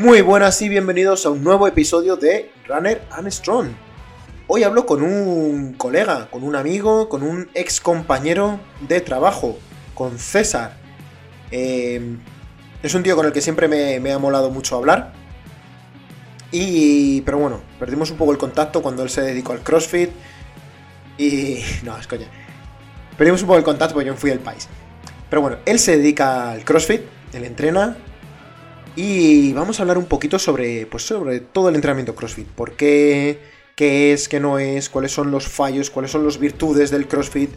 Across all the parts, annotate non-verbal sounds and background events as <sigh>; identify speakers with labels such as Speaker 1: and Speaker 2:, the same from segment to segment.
Speaker 1: Muy buenas y bienvenidos a un nuevo episodio de Runner and Strong. Hoy hablo con un colega, con un amigo, con un ex compañero de trabajo, con César. Eh, es un tío con el que siempre me, ha molado mucho hablar. Y. Pero bueno, perdimos un poco el contacto cuando él se dedicó al CrossFit. Y. <laughs> No, es coña. Perdimos un poco el contacto porque yo fui del país. Pero bueno, él se dedica al CrossFit, él entrena. Y vamos a hablar un poquito sobre. Pues sobre todo el entrenamiento CrossFit. ¿Por qué? ¿Qué es? ¿Qué no es? ¿Cuáles son los fallos? ¿Cuáles son las virtudes del CrossFit?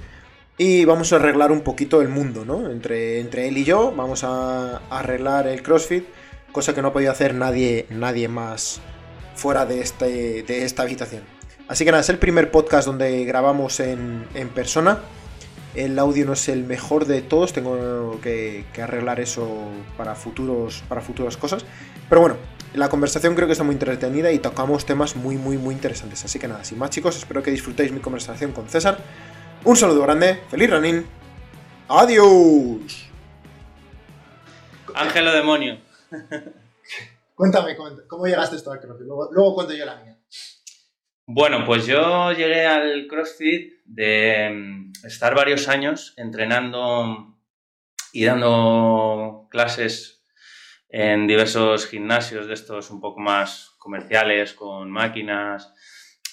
Speaker 1: Y vamos a arreglar un poquito el mundo, ¿no? Entre, entre él y yo vamos a arreglar el CrossFit, cosa que no ha podido hacer nadie, nadie más fuera de, este, de esta habitación. Así que nada, es el primer podcast donde grabamos en, en persona. El audio no es el mejor de todos, tengo que, que arreglar eso para, futuros, para futuras cosas. Pero bueno, la conversación creo que está muy entretenida y tocamos temas muy, muy, muy interesantes. Así que nada, sin más chicos, espero que disfrutéis mi conversación con César. Un saludo grande, feliz running. Adiós.
Speaker 2: Ángelo demonio. <laughs>
Speaker 1: Cuéntame, ¿cómo llegaste esto al? Luego, luego cuento yo la mía.
Speaker 2: Bueno, pues yo llegué al CrossFit de mm, estar varios años entrenando y dando clases en diversos gimnasios de estos un poco más comerciales, con máquinas,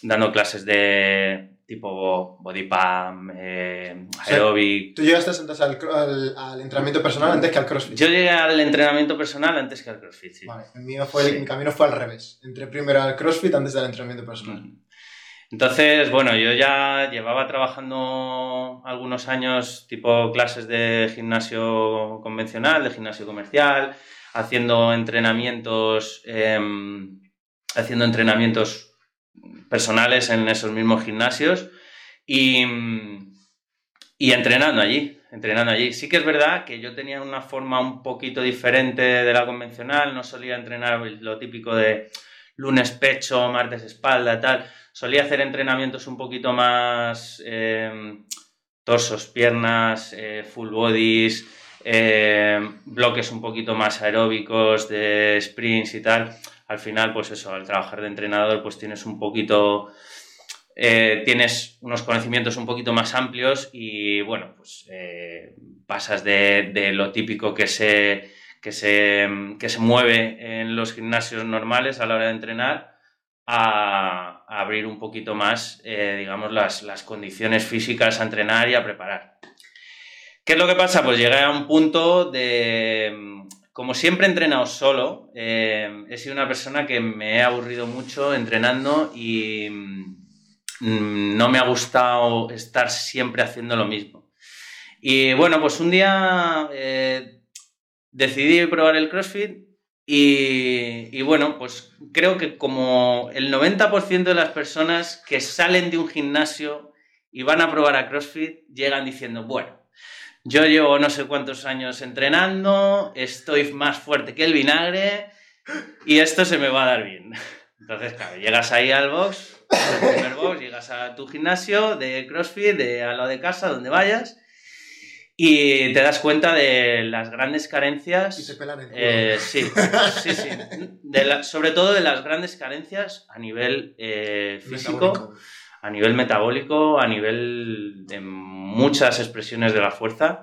Speaker 2: dando clases de tipo body pump, eh, aerobic.
Speaker 1: ¿Tú llegaste entonces al, al, al, entrenamiento personal antes que al CrossFit?
Speaker 2: Yo llegué al entrenamiento personal antes que al CrossFit, sí.
Speaker 1: Vale, el mío fue, sí. mi camino fue al revés. Entré primero al CrossFit antes del entrenamiento personal.
Speaker 2: Entonces, bueno, yo ya llevaba trabajando algunos años tipo clases de gimnasio convencional, de gimnasio comercial, haciendo entrenamientos, eh, haciendo entrenamientos personales en esos mismos gimnasios y, y, entrenando allí, entrenando allí. Sí que es verdad que yo tenía una forma un poquito diferente de la convencional, no solía entrenar lo típico de lunes pecho, martes espalda, tal. Solía hacer entrenamientos un poquito más eh, torsos, piernas, eh, full bodies, eh, bloques un poquito más aeróbicos de sprints y tal al final, pues eso, al trabajar de entrenador, pues tienes un poquito, eh, tienes unos conocimientos un poquito más amplios y bueno, pues eh, pasas de, lo típico que se, que, se, que se mueve en los gimnasios normales a la hora de entrenar a, a abrir un poquito más, eh, digamos, las, las condiciones físicas a entrenar y a preparar. ¿Qué es lo que pasa? Pues llegué a un punto de como siempre he entrenado solo, eh, he sido una persona que me he aburrido mucho entrenando y mm, no me ha gustado estar siempre haciendo lo mismo. Y bueno, pues un día eh, decidí probar el CrossFit y, y, bueno, pues creo que como el 90% de las personas que salen de un gimnasio y van a probar a CrossFit llegan diciendo, bueno, yo llevo no sé cuántos años entrenando, estoy más fuerte que el vinagre y esto se me va a dar bien. Entonces, claro, llegas ahí al box, al primer box, llegas a tu gimnasio de CrossFit, de al lado de casa, donde vayas, y te das cuenta de las grandes carencias.
Speaker 1: Y se pelan el
Speaker 2: eh, Sí, sí, sí. De la, sobre todo de las grandes carencias a nivel eh, <laughs> físico. Metabólico a nivel metabólico, a nivel de muchas expresiones de la fuerza,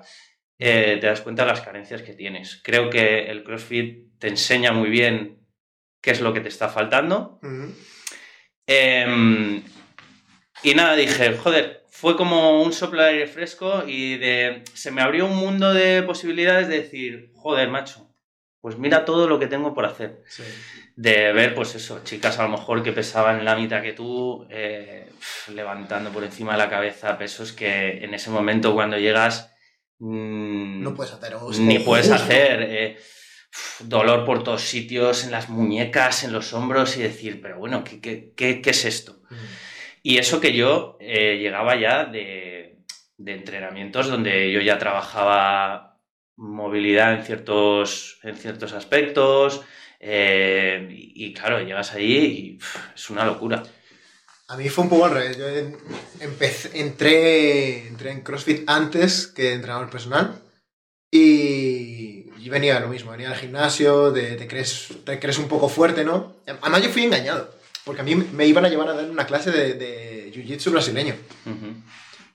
Speaker 2: eh, te das cuenta de las carencias que tienes. Creo que el CrossFit te enseña muy bien qué es lo que te está faltando. Uh -huh. eh, y nada, dije, joder, fue como un soplo de aire fresco y de, se me abrió un mundo de posibilidades de decir, joder, macho, pues mira todo lo que tengo por hacer. Sí. De ver, pues eso, chicas a lo mejor que pesaban la mitad que tú, eh, levantando por encima de la cabeza pesos que en ese momento cuando llegas...
Speaker 1: Mmm, no puedes hacer.
Speaker 2: Ni puedes hacer. Eh, dolor por todos sitios, en las muñecas, en los hombros y decir, pero bueno, ¿qué, qué, qué, qué es esto? Mm. Y eso que yo eh, llegaba ya de, de entrenamientos donde yo ya trabajaba movilidad en ciertos, en ciertos aspectos. Eh, y, y, claro, llegas allí y pff, es una locura.
Speaker 1: A mí fue un poco al revés. Yo empecé, entré, entré en CrossFit antes que entrenador personal. Y venía de lo mismo, venía del gimnasio, de, te, crees, te crees un poco fuerte, ¿no? Además yo fui engañado, porque a mí me iban a llevar a dar una clase de, de jiu-jitsu brasileño.
Speaker 2: Ujú.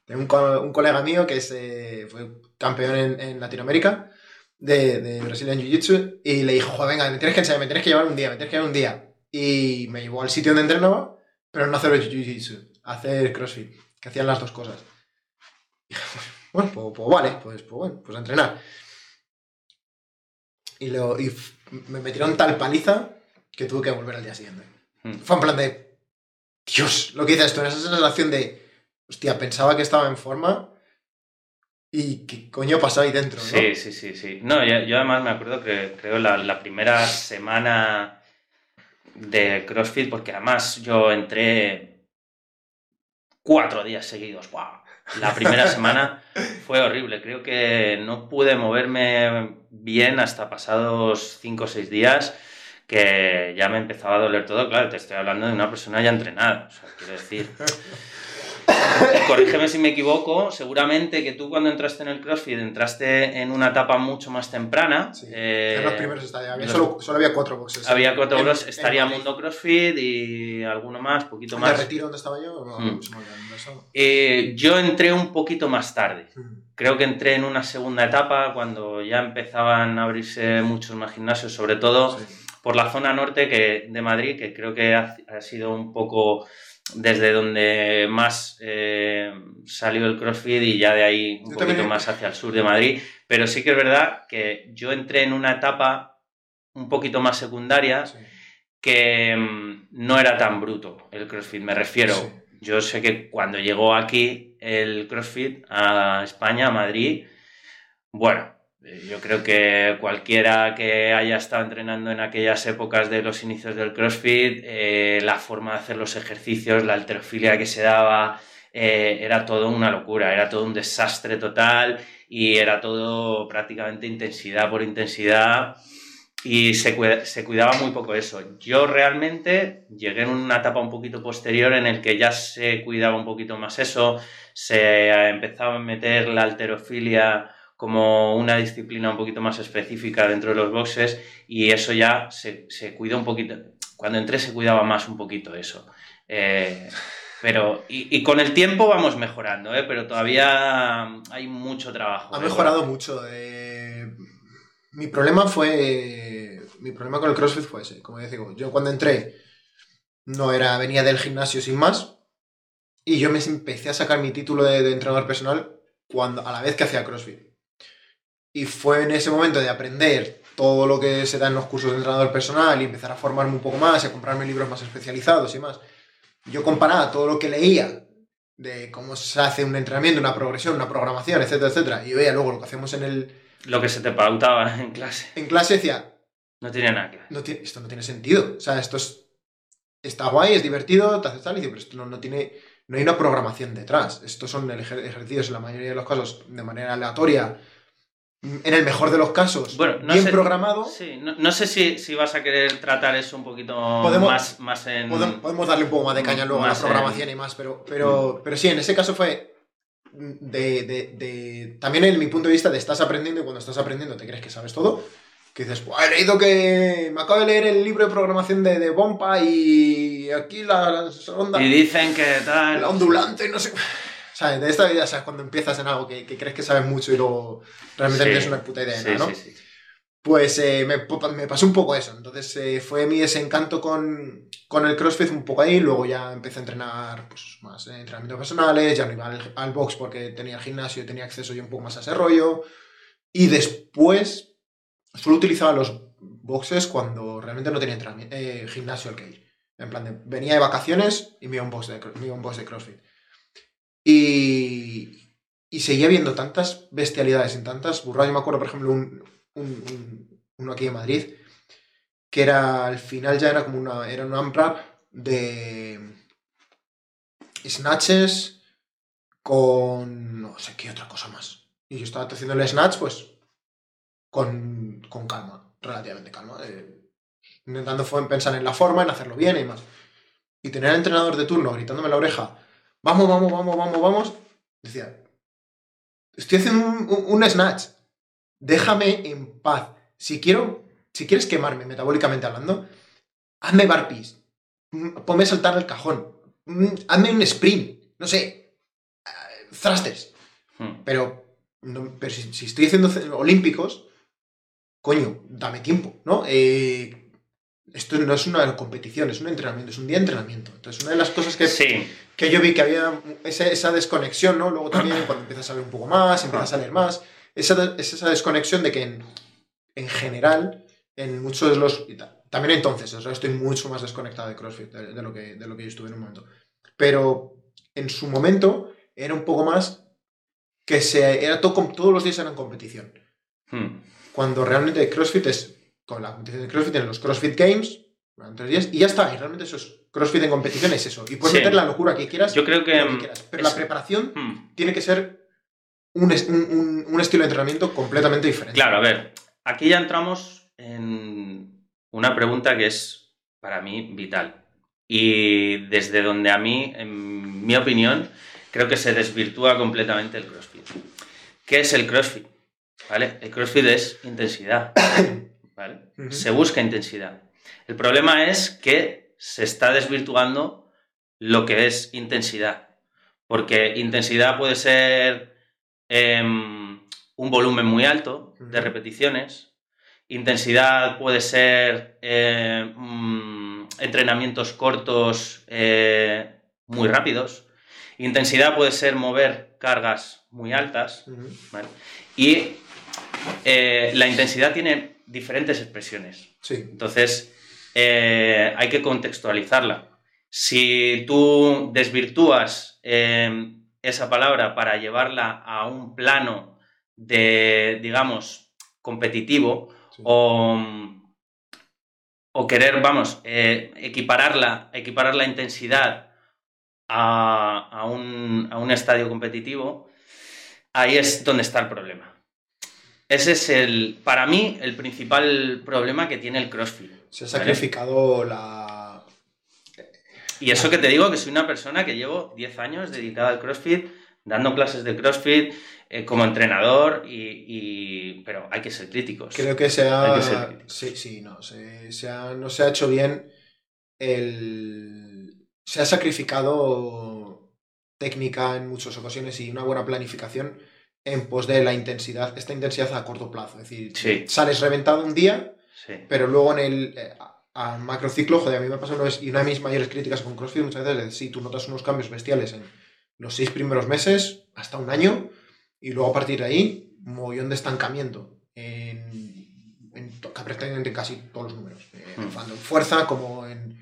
Speaker 1: Tengo un, co- un colega mío que es, eh, fue campeón en, en Latinoamérica de, de Brazilian Jiu-Jitsu y le dijo, joder, venga, me tienes que enseñar, me tienes que llevar un día, me tienes que llevar un día. Y me llevó al sitio donde entrenaba, pero no hacer Jiu-Jitsu, hacer CrossFit, que hacían las dos cosas. Y dije, bueno, pues, pues vale, pues, pues bueno, pues a entrenar. Y, lo, y me metieron tal paliza que tuve que volver al día siguiente.
Speaker 2: Mm.
Speaker 1: Fue en plan de. Dios, lo que dices tú, esa sensación de. Hostia, pensaba que estaba en forma. ¿Y qué coño pasó ahí dentro? ¿no?
Speaker 2: Sí, sí, sí, sí. No, yo, yo además me acuerdo que creo la, la primera semana de CrossFit, porque además yo entré cuatro días seguidos. ¡Guau! La primera semana <laughs> fue horrible. Creo que no pude moverme bien hasta pasados cinco o seis días, que ya me empezaba a doler todo. Claro, te estoy hablando de una persona ya entrenada. O sea, quiero decir. <laughs> <laughs> Corrígeme si me equivoco, seguramente que tú cuando entraste en el CrossFit entraste en una etapa mucho más temprana.
Speaker 1: Sí,
Speaker 2: eh,
Speaker 1: En los primeros estadios. Había, solo, solo había cuatro boxes.
Speaker 2: había cuatro
Speaker 1: En- en
Speaker 2: estaría. Mundo CrossFit y alguno más, poquito
Speaker 1: ¿En
Speaker 2: más.
Speaker 1: el retiro donde estaba yo? No,
Speaker 2: Mm.
Speaker 1: eso.
Speaker 2: Eh, yo entré un poquito más tarde.
Speaker 1: Mm.
Speaker 2: Creo que entré en una segunda etapa cuando ya empezaban a abrirse muchos más gimnasios, sobre todo
Speaker 1: Sí.
Speaker 2: por la zona norte que, de Madrid, que creo que ha, ha sido un poco desde donde más eh, salió el CrossFit y ya de ahí un
Speaker 1: Yo
Speaker 2: poquito
Speaker 1: también-
Speaker 2: más hacia el sur de Madrid. Pero sí que es verdad que yo entré en una etapa un poquito más secundaria
Speaker 1: Sí.
Speaker 2: que mm, no era tan bruto el CrossFit, me refiero.
Speaker 1: Sí.
Speaker 2: Yo sé que cuando llegó aquí el CrossFit a España, a Madrid, bueno, yo creo que cualquiera que haya estado entrenando en aquellas épocas de los inicios del CrossFit, eh, la forma de hacer los ejercicios, la alterofilia que se daba, eh, era todo una locura, era todo un desastre total y era todo prácticamente intensidad por intensidad y se, se cuidaba muy poco eso. Yo realmente llegué en una etapa un poquito posterior en el que ya se cuidaba un poquito más eso, se empezaba a meter la alterofilia como una disciplina un poquito más específica dentro de los boxes y eso ya se, se cuida un poquito. Cuando entré se cuidaba más un poquito eso. Eh, pero, y, con el tiempo vamos mejorando, ¿eh? pero todavía hay mucho trabajo.
Speaker 1: Ha mejorado mucho. eh, Mi problema fue. Mi problema con el CrossFit fue ese. Como digo, yo cuando entré no era. venía del gimnasio sin más. Y yo me empecé a sacar mi título de, de entrenador personal cuando, a la vez que hacía CrossFit. Y fue en ese momento de aprender todo lo que se da en los cursos de entrenador personal y empezar a formarme un poco más, a comprarme libros más especializados y más. Yo comparaba todo lo que leía de cómo se hace un entrenamiento, una progresión, una programación, etcétera, etcétera, y veía luego lo que hacemos en, el,
Speaker 2: Lo que se te pautaba <laughs> en clase.
Speaker 1: en clase, decía,
Speaker 2: No tiene nada que ver.
Speaker 1: no tiene, esto no tiene sentido. O sea, esto es, está guay, es divertido, te hace tal, y pero esto no, no tiene, no hay una programación detrás. Estos son ejercicios en la mayoría de los casos de manera aleatoria, en el mejor de los casos,
Speaker 2: Bueno, no
Speaker 1: bien
Speaker 2: sé-
Speaker 1: programado.
Speaker 2: Sí, no, no sé si, si vas a querer tratar eso un poquito
Speaker 1: Podemos-
Speaker 2: más, más en...
Speaker 1: Podemos, darle un poco más de caña luego a la
Speaker 2: en-
Speaker 1: programación y más, pero, pero, pero sí, en ese caso fue de, de- de- También en mi punto de vista de estás aprendiendo y cuando estás aprendiendo te crees que sabes todo. Que dices, "Buah, he leído que... Me acabo de leer el libro de programación de, de Bompa y aquí la, la onda...
Speaker 2: Y dicen que tal...
Speaker 1: La ondulante, no sé... ¿Sabes? De esta vida, ¿sabes? Cuando empiezas en algo que, que crees que sabes mucho y luego realmente
Speaker 2: Sí,
Speaker 1: tienes una puta idea de
Speaker 2: Sí,
Speaker 1: ¿no?
Speaker 2: sí, sí.
Speaker 1: Pues eh, me, me pasó un poco eso. Entonces eh, fue mi desencanto con, con el CrossFit un poco ahí. Luego ya empecé a entrenar pues, más eh, entrenamientos personales. Ya no iba al, al box porque tenía el gimnasio y tenía acceso yo un poco más a ese rollo. Y después solo utilizaba los boxes cuando realmente no tenía eh, gimnasio al que ir. En plan, de, venía de vacaciones y me iba a un box de, me iba a un box de CrossFit. Y, y seguía viendo tantas bestialidades en tantas burradas. Yo me acuerdo, por ejemplo, un, un- un- uno aquí en Madrid, que era al final ya era como una, era un AMRAP de snatches con no sé qué otra cosa más. Y yo estaba haciendo el snatch, pues, con, con calma, relativamente calma. eh, intentando pensar en la forma, en hacerlo bien y más. Y tener al entrenador de turno gritándome la oreja, vamos, vamos, vamos, vamos, vamos, decía, estoy haciendo un, un- un snatch, déjame en paz. si quiero, si quieres quemarme metabólicamente hablando, hazme barpees, mm, ponme a saltar el cajón, mm, hazme un sprint, no sé, thrusters.
Speaker 2: Hmm.
Speaker 1: Pero, no- pero si, si estoy haciendo olímpicos, coño, dame tiempo, ¿no? Eh, esto no es una competición, es un entrenamiento, es un día de entrenamiento. Entonces, una de las cosas que,
Speaker 2: Sí,
Speaker 1: que yo vi que había esa, esa desconexión, ¿no? Luego también <clears throat> cuando empiezas a ver un poco más, empiezas a leer más, esa, es esa desconexión de que en, en general, en muchos de los... También entonces, o sea, estoy mucho más desconectado de CrossFit de, de lo que, de lo que yo estuve en un momento. Pero en su momento era un poco más que se, era todo, todos los días eran competición.
Speaker 2: Hmm.
Speaker 1: Cuando realmente CrossFit es con la competición de CrossFit en los CrossFit Games, durante tres días, y ya está. Y realmente eso es CrossFit en competición, es eso. Y puedes
Speaker 2: Sí.
Speaker 1: meter la locura que quieras,
Speaker 2: Yo creo que.
Speaker 1: lo que quieras. Pero
Speaker 2: es-
Speaker 1: la preparación
Speaker 2: Hmm.
Speaker 1: tiene que ser un- un- un estilo de entrenamiento completamente diferente.
Speaker 2: Claro, a ver, aquí ya entramos en una pregunta que es para mí vital. Y desde donde a mí, en mi opinión, creo que se desvirtúa completamente el CrossFit. ¿Qué es el CrossFit? ¿Vale? El CrossFit es intensidad. <coughs> Se busca intensidad. El problema es que se está desvirtuando lo que es intensidad. Porque intensidad puede ser em, un volumen muy alto de repeticiones. Intensidad puede ser eh, mm, entrenamientos cortos eh, muy rápidos. Intensidad puede ser mover cargas muy altas. Y eh, la intensidad tiene diferentes expresiones.
Speaker 1: Sí.
Speaker 2: Entonces, eh, hay que contextualizarla. Si tú desvirtúas eh, esa palabra para llevarla a un plano de, digamos, competitivo
Speaker 1: sí.
Speaker 2: o, o querer, vamos, eh, equipararla, equiparar la intensidad a, a un, a un estadio competitivo, ahí es donde está el problema. Ese es el, para mí, el principal problema que tiene el CrossFit.
Speaker 1: Se ha
Speaker 2: ¿vale?
Speaker 1: sacrificado la.
Speaker 2: Y eso que te digo, que soy una persona que llevo 10 años dedicada al CrossFit, dando clases de CrossFit eh, como entrenador, y, y- pero hay que ser críticos.
Speaker 1: Creo que se ha.
Speaker 2: que.
Speaker 1: Sí, sí, no. Se, se ha- no se ha hecho bien el. Se ha sacrificado técnica en muchas ocasiones y una buena planificación en pos de la intensidad, esta intensidad a corto plazo. Es decir,
Speaker 2: Sí.
Speaker 1: sales reventado un día,
Speaker 2: Sí.
Speaker 1: pero luego en el eh, a- a macrociclo, joder, a mí me pasa una vez, y una de mis mayores críticas con CrossFit muchas veces es, sí, tú notas unos cambios bestiales en los seis primeros meses, hasta un año, y luego a partir de ahí, un mogollón de estancamiento en, en prácticamente casi todos los números, eh,
Speaker 2: Mm.
Speaker 1: tanto en fuerza como en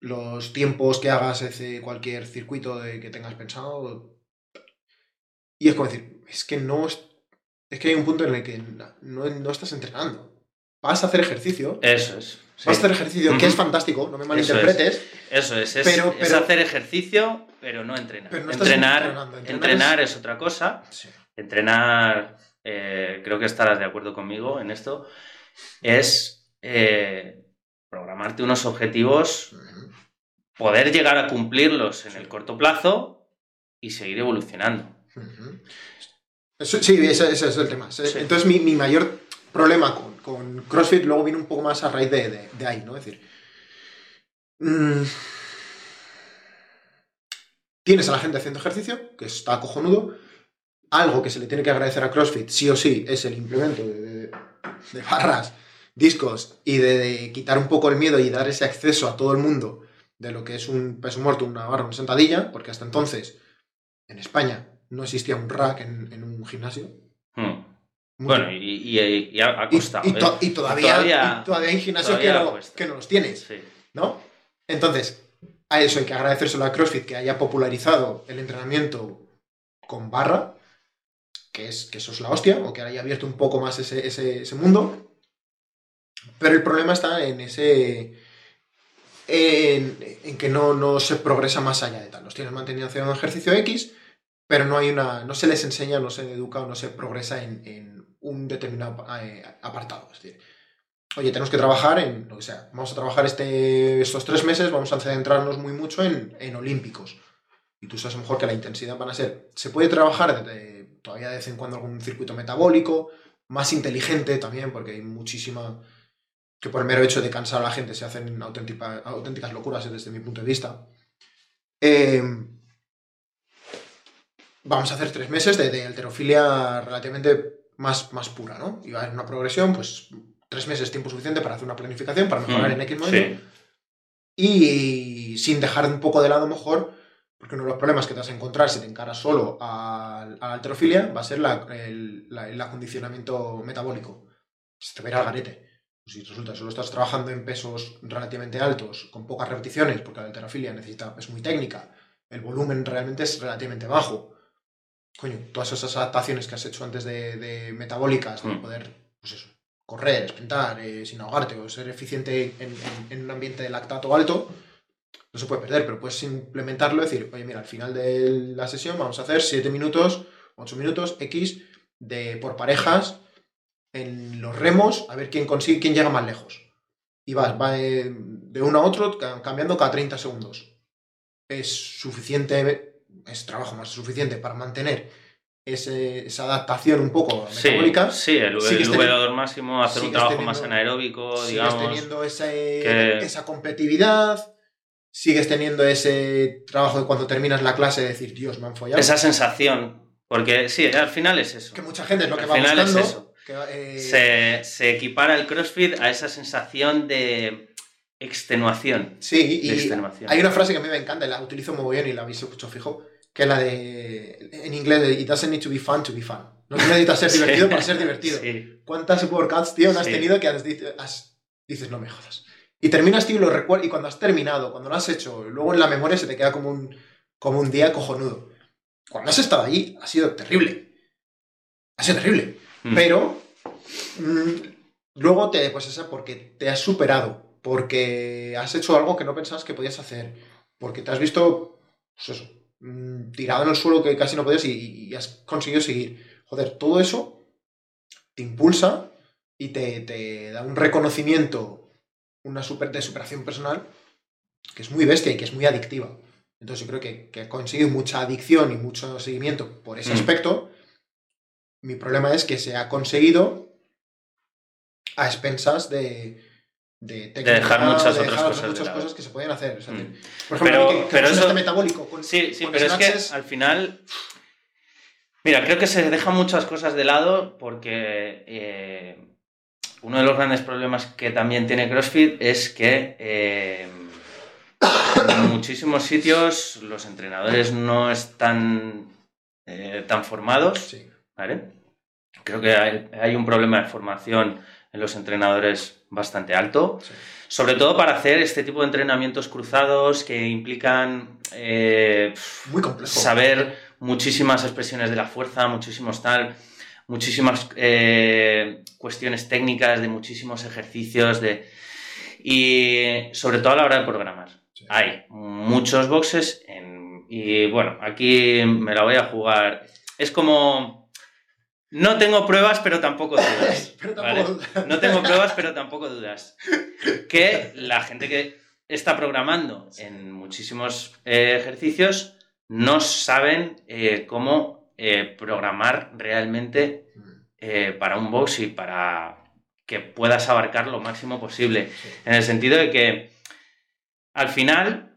Speaker 1: los tiempos que hagas ese cualquier circuito de que tengas pensado. Y es como decir, es que no es, es que hay un punto en el que no, no estás entrenando. Vas a hacer ejercicio,
Speaker 2: Eso es. sí.
Speaker 1: Vas a hacer ejercicio, que es fantástico, no me
Speaker 2: Eso
Speaker 1: malinterpretes.
Speaker 2: Eso es, es,
Speaker 1: Pero-
Speaker 2: es
Speaker 1: pero-
Speaker 2: hacer ejercicio, pero no entrenar.
Speaker 1: Pero no estás
Speaker 2: entrenar,
Speaker 1: entrenando, entrenar
Speaker 2: entrenar es... otra cosa.
Speaker 1: Sí.
Speaker 2: Entrenar, eh, creo que estarás de acuerdo conmigo en esto, es eh, programarte unos objetivos, poder llegar a cumplirlos en el corto plazo y seguir evolucionando.
Speaker 1: Eso- sí, ese, ese es el tema.
Speaker 2: Sí.
Speaker 1: Entonces, mi, mi mayor problema con, con CrossFit luego viene un poco más a raíz de, de- de ahí, ¿no? Es decir, mm, tienes a la gente haciendo ejercicio, que está cojonudo. Algo que se le tiene que agradecer a CrossFit, sí o sí, es el implemento de, barras, discos y de, de quitar un poco el miedo y dar ese acceso a todo el mundo de lo que es un peso muerto, una barra, una sentadilla, porque hasta entonces en España no existía un rack en, en un gimnasio.
Speaker 2: Hmm. Bueno, y, y- y ha,
Speaker 1: Y-
Speaker 2: costado.
Speaker 1: y,
Speaker 2: ¿eh?
Speaker 1: to- y todavía,
Speaker 2: todavía-
Speaker 1: todavía hay gimnasios que, no, que no los tienes,
Speaker 2: Sí.
Speaker 1: ¿no? Entonces, a eso hay que agradecérselo a CrossFit que haya popularizado el entrenamiento con barra, que, es, que eso es la hostia, o que haya abierto un poco más ese, ese- ese mundo. Pero el problema está en ese. En, en que no, no se progresa más allá de tal. Los tienes mantenido haciendo un ejercicio X, pero no hay una. no se les enseña, no se educa o no se progresa en, un determinado eh, apartado. Es decir, oye, tenemos que trabajar en lo que sea. Vamos a trabajar este, estos tres meses, vamos a centrarnos muy mucho en, en olímpicos. Y tú sabes mejor que la intensidad van a ser. Se puede trabajar todavía de vez en cuando algún circuito metabólico, más inteligente también, porque hay muchísima que por el mero hecho de cansar a la gente se hacen auténticas locuras desde mi punto de vista. Eh, vamos a hacer tres meses de, alterofilia relativamente más, más pura, ¿no? Y va a haber una progresión, pues tres meses tiempo suficiente para hacer una planificación, para mejorar mm, en X momento. Y sin dejar un poco de lado mejor, porque uno de los problemas que te vas a encontrar si te encaras solo a, la alterofilia va a ser el, acondicionamiento metabólico. Se te verá al garete. Pues si resulta que solo estás trabajando en pesos relativamente altos, con pocas repeticiones, porque la alterofilia necesita, es muy técnica, el volumen realmente es relativamente bajo. Coño, todas esas adaptaciones que has hecho antes de, metabólicas, de mm. poder, pues eso, correr, sprintar, eh, sin ahogarte o ser eficiente en, un ambiente de lactato alto, no se puede perder, pero puedes implementarlo y decir, oye, mira, al final de la sesión vamos a hacer 7 minutos, 8 minutos, X, de, por parejas, en los remos a ver quién consigue, quién llega más lejos. Y vas, va de, uno a otro cambiando cada 30 segundos. Es suficiente, es trabajo más suficiente para mantener esa adaptación un poco metabólica.
Speaker 2: Sí, el, el máximo, hacer un trabajo más anaeróbico,
Speaker 1: sigues teniendo esa competitividad, sigues teniendo ese trabajo de cuando terminas la clase decir, Dios, me han follado.
Speaker 2: Esa sensación, porque sí, al final es eso.
Speaker 1: Que mucha gente es lo que al va final Es eso.
Speaker 2: Eh, se, equipara el CrossFit a esa sensación de extenuación.
Speaker 1: Sí, y hay una frase que a mí me encanta, la utilizo muy bien y la habéis escuchado fijo, que es la de, en inglés, it doesn't need to be fun to be fun. No necesitas ser <laughs> divertido para ser divertido. ¿Cuántas workouts, tío, no has tenido que has, dices, no me jodas? Y terminas, tío, y lo recuerdas, y cuando has terminado, cuando lo has hecho, luego en la memoria se te queda como un, como un día cojonudo. Cuando has estado allí, ha sido terrible. Ha sido terrible. Mm. Pero mm, luego te, pues esa, porque te has superado, porque has hecho algo que no pensabas que podías hacer, porque te has visto, pues eso, mm, tirado en el suelo que casi no podías y, has conseguido seguir. Joder, todo eso te impulsa y te, da un reconocimiento, una super, de superación personal que es muy bestia y que es muy adictiva. Entonces yo creo que, que ha conseguido mucha adicción y mucho seguimiento por ese aspecto mi problema es que se ha conseguido a expensas de,
Speaker 2: de, dejar muchas otras cosas,
Speaker 1: muchas cosas que se podían hacer. Mm.
Speaker 2: Por ejemplo, pero, eso, este metabólico sí, sí, pero es que al final. Mira, creo que se dejan muchas cosas de lado porque eh, uno de los grandes problemas que también tiene CrossFit es que eh, en muchísimos sitios los entrenadores no están eh, tan formados. Sí Creo que hay, un problema de formación en los entrenadores bastante alto, sobre todo para hacer este tipo de entrenamientos cruzados que implican eh,
Speaker 1: Muy complejo.
Speaker 2: saber muchísimas expresiones de la fuerza, muchísimos tal, muchísimas eh, cuestiones técnicas de muchísimos ejercicios de y sobre todo a la hora de programar. Hay muchos boxes y bueno, aquí me la voy a jugar. Es como no tengo pruebas, pero tampoco <laughs> dudas. No tengo pruebas, pero tampoco dudas. Que la gente que está programando en muchísimos eh, ejercicios no saben eh, cómo eh, programar realmente para un box y para que puedas abarcar lo máximo posible. En el sentido de que al final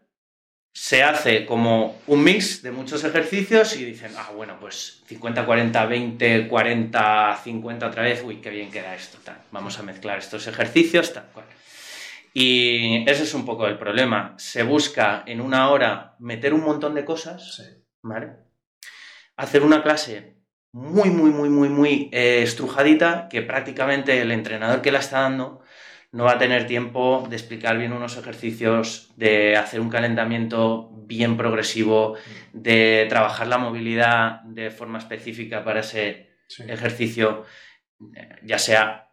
Speaker 2: se hace como un mix de muchos ejercicios y dicen, ah, bueno, pues 50, 40, 20, 40, 50 otra vez, uy, qué bien queda esto, tal. Vamos a mezclar estos ejercicios, tal cual. Y ese es un poco el problema. Se busca en una hora meter un montón de cosas, ¿vale? Hacer una clase muy, muy, muy, muy, muy eh, estrujadita que prácticamente el entrenador que la está dando no va a tener tiempo de explicar bien unos ejercicios, de hacer un calentamiento bien progresivo, de trabajar la movilidad de forma específica para ese ejercicio, eh, ya sea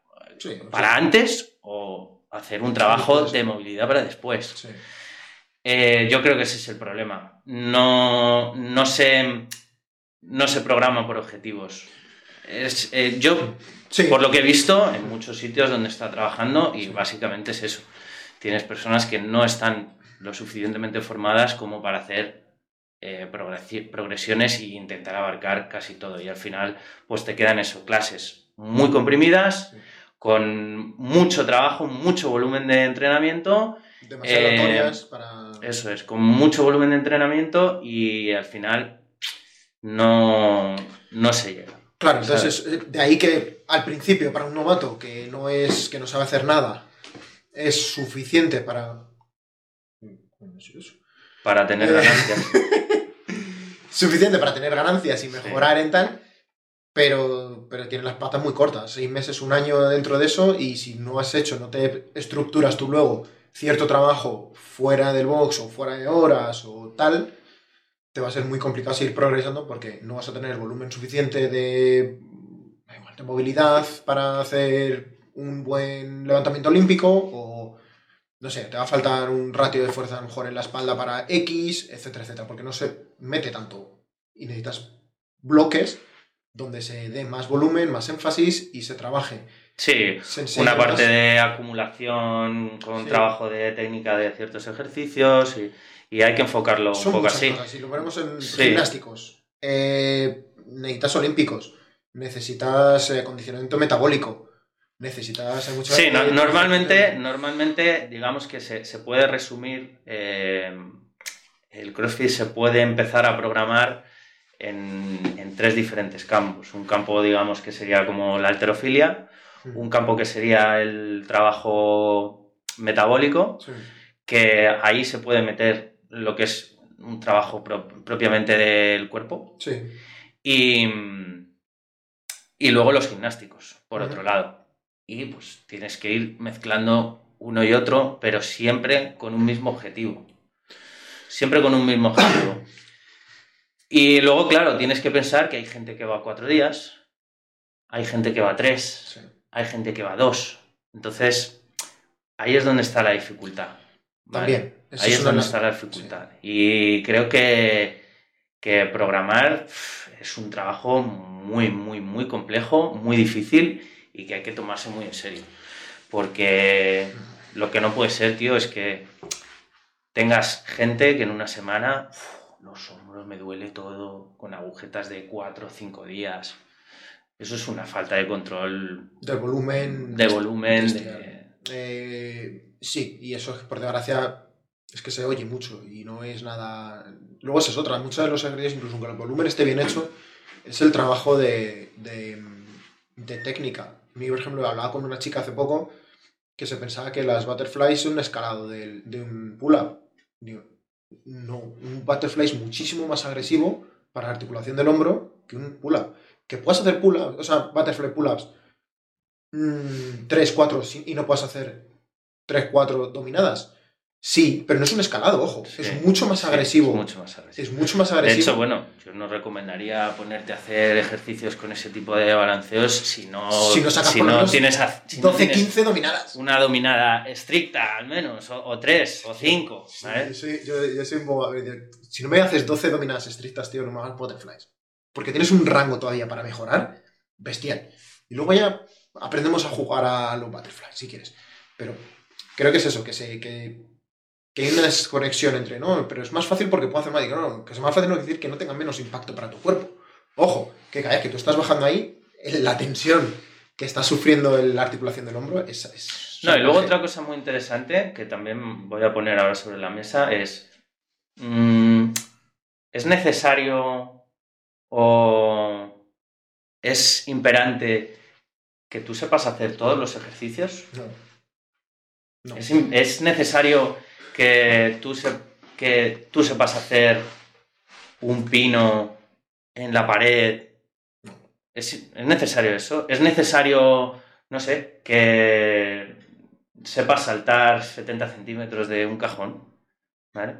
Speaker 2: para antes o hacer un trabajo de movilidad para después. Eh, yo creo que ese es el problema. No, no, se, no se programa por objetivos. Es, eh, yo por lo que he visto en muchos sitios donde está trabajando y básicamente es eso. Tienes personas que no están lo suficientemente formadas como para hacer eh, progresiones e intentar abarcar casi todo. Y al final, pues te quedan eso, clases muy comprimidas, con mucho trabajo, mucho volumen de entrenamiento.
Speaker 1: Demasiado eh, para...
Speaker 2: Eso es, con mucho volumen de entrenamiento y al final no, no se llega.
Speaker 1: Claro, entonces eh, de ahí que al principio para un novato que no es que no sabe hacer nada es suficiente para
Speaker 2: para tener eh, ganancias. <laughs>
Speaker 1: suficiente para tener ganancias y mejorar en tal, pero, pero tiene las patas muy cortas. Seis meses, un año dentro de eso, y si no has hecho, no te estructuras tú luego cierto trabajo fuera del box o fuera de horas o tal, te va a ser muy complicado seguir progresando porque no vas a tener volumen suficiente de, de movilidad para hacer un buen levantamiento olímpico o no sé, te va a faltar un ratio de fuerza a lo mejor en la espalda para X, etcétera, etcétera, porque no se mete tanto y necesitas bloques donde se dé más volumen, más énfasis y se trabaje.
Speaker 2: Sí, una parte de acumulación con trabajo de técnica de ciertos ejercicios y, hay que enfocarlo un poco así.
Speaker 1: Si lo ponemos en gimnásticos, eh, necesitas olímpicos, necesitas eh, acondicionamiento metabólico, necesitas mucho...
Speaker 2: Sí, normalmente, normalmente digamos que se, puede resumir, eh, el CrossFit se puede empezar a programar en, tres diferentes campos. Un campo, digamos, que sería como la alterofilia, un campo que sería el trabajo metabólico, que ahí se puede meter lo que es un trabajo propiamente del cuerpo. Y, y luego los gimnásticos, por otro lado y pues tienes que ir mezclando uno y otro, pero siempre con un mismo objetivo. Siempre con un mismo objetivo. <coughs> Y luego, claro, tienes que pensar que hay gente que va cuatro días, hay gente que va tres, hay gente que va dos. Entonces, ahí es donde está la dificultad.
Speaker 1: También.
Speaker 2: Ahí es, donde está la dificultad. Y creo que, que programar es un trabajo muy, muy, muy complejo, muy difícil y que hay que tomarse muy en serio. Porque lo que no puede ser, tío, es que tengas gente que en una semana los hombros me duele todo con agujetas de 4 o 5 días. Eso es una falta de control.
Speaker 1: De volumen.
Speaker 2: De volumen.
Speaker 1: Eh, sí, y eso es por desgracia es que se oye mucho y no es nada. Luego esa es otra. Muchos de los ejercicios, incluso aunque el volumen esté bien hecho, es el trabajo de, de, de técnica mí, por ejemplo, hablaba con una chica hace poco que se pensaba que las butterflies son un escalado de, un pull-up. No, un butterfly es muchísimo más agresivo para la articulación del hombro que un pull-up. Que puedas hacer pull-ups, o sea, butterfly pull-ups 3, mm, 4 y no puedas hacer 3, 4 dominadas. Sí, pero no es un escalado, ojo. es mucho más agresivo.
Speaker 2: es mucho más agresivo.
Speaker 1: Es mucho más agresivo.
Speaker 2: De hecho, bueno, yo no recomendaría ponerte a hacer ejercicios con ese tipo de balanceos si no,
Speaker 1: si no, sacas por
Speaker 2: tienes
Speaker 1: 12, 15 dominadas.
Speaker 2: Una dominada estricta, al menos, o, 3, o 5.
Speaker 1: Sí, yo, yo, soy un poco. Si no me haces 12 dominadas estrictas, tío, no me hagas butterflies. Porque tienes un rango todavía para mejorar bestial. Y luego ya aprendemos a jugar a los butterflies, si quieres. Pero creo que es eso, que, se, que que hay una desconexión entre, no, pero es más fácil porque puedo hacer más. Digo, no, que es más fácil no decir que no tenga menos impacto para tu cuerpo. Ojo, que cada vez que tú estás bajando ahí, la tensión que está sufriendo la articulación del hombro es... es
Speaker 2: no, y luego otra cosa muy interesante que también voy a poner ahora sobre la mesa es... Mm, ¿Es necesario o es imperante que tú sepas hacer todos los ejercicios?
Speaker 1: No.
Speaker 2: Es, es necesario que tú, que tú sepas hacer un pino en la pared. ¿Es, necesario eso? ¿Es necesario, no sé, que sepas saltar 70 centímetros de un cajón? ¿Vale?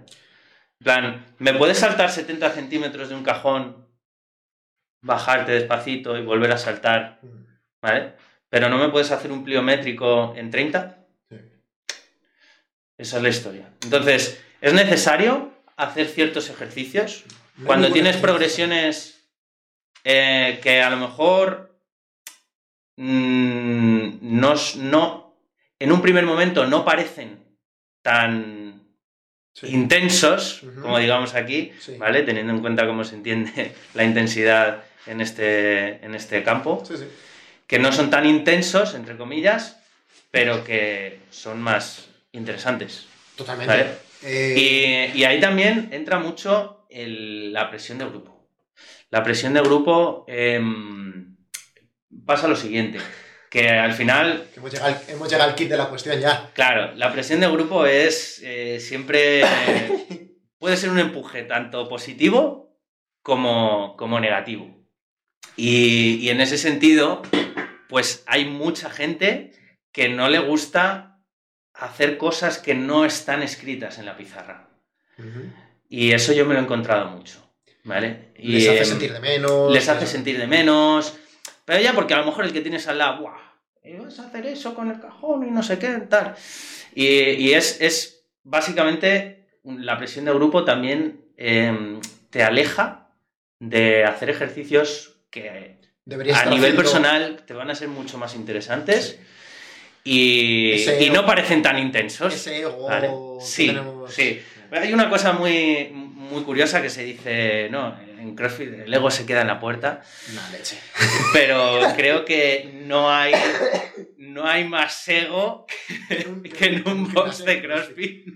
Speaker 2: En plan, ¿me puedes saltar 70 centímetros de un cajón, bajarte despacito y volver a saltar? ¿Vale? Pero no me puedes hacer un pliométrico en 30? Esa es la historia. Entonces, ¿es necesario hacer ciertos ejercicios? Cuando tienes progresiones eh, que a lo mejor mm, no, en un primer momento no parecen tan intensos, como digamos aquí, ¿vale? Teniendo en cuenta cómo se entiende <laughs> la intensidad en este, en este campo. que no son tan intensos, entre comillas, pero que son más interesantes.
Speaker 1: Totalmente.
Speaker 2: ¿vale?
Speaker 1: Eh,
Speaker 2: Y, y ahí también entra mucho el- la presión de grupo. La presión de grupo em, pasa lo siguiente, que al final
Speaker 1: que hemos, llegado, al- hemos llegado al kit de la cuestión ya.
Speaker 2: Claro, la presión de grupo es eh, siempre. <laughs> puede ser un empuje tanto positivo como, como negativo. Y, y en ese sentido, pues hay mucha gente que no le gusta hacer cosas que no están escritas en la pizarra. Y eso yo me lo he encontrado mucho. ¿Vale? Y,
Speaker 1: Les hace
Speaker 2: em,
Speaker 1: sentir de menos.
Speaker 2: les hace sentir de menos. Pero ya porque a lo mejor el que tienes al lado, ¡buah! eh, Vas a hacer eso con el cajón y no sé qué, tal. Y, y es, es básicamente la presión de grupo también eh, te aleja de hacer ejercicios que
Speaker 1: Deberías
Speaker 2: a nivel
Speaker 1: haciendo-
Speaker 2: personal te van a ser mucho más interesantes y,
Speaker 1: Ese
Speaker 2: y no parecen tan intensos.
Speaker 1: Ese ego.
Speaker 2: Vale. Sí,
Speaker 1: tenemos-
Speaker 2: sí. Hay una cosa muy, muy curiosa que se dice, no, en CrossFit el ego se queda en la puerta,
Speaker 1: Una leche.
Speaker 2: pero <laughs> creo que no hay, <laughs> no hay más ego que en un box de CrossFit.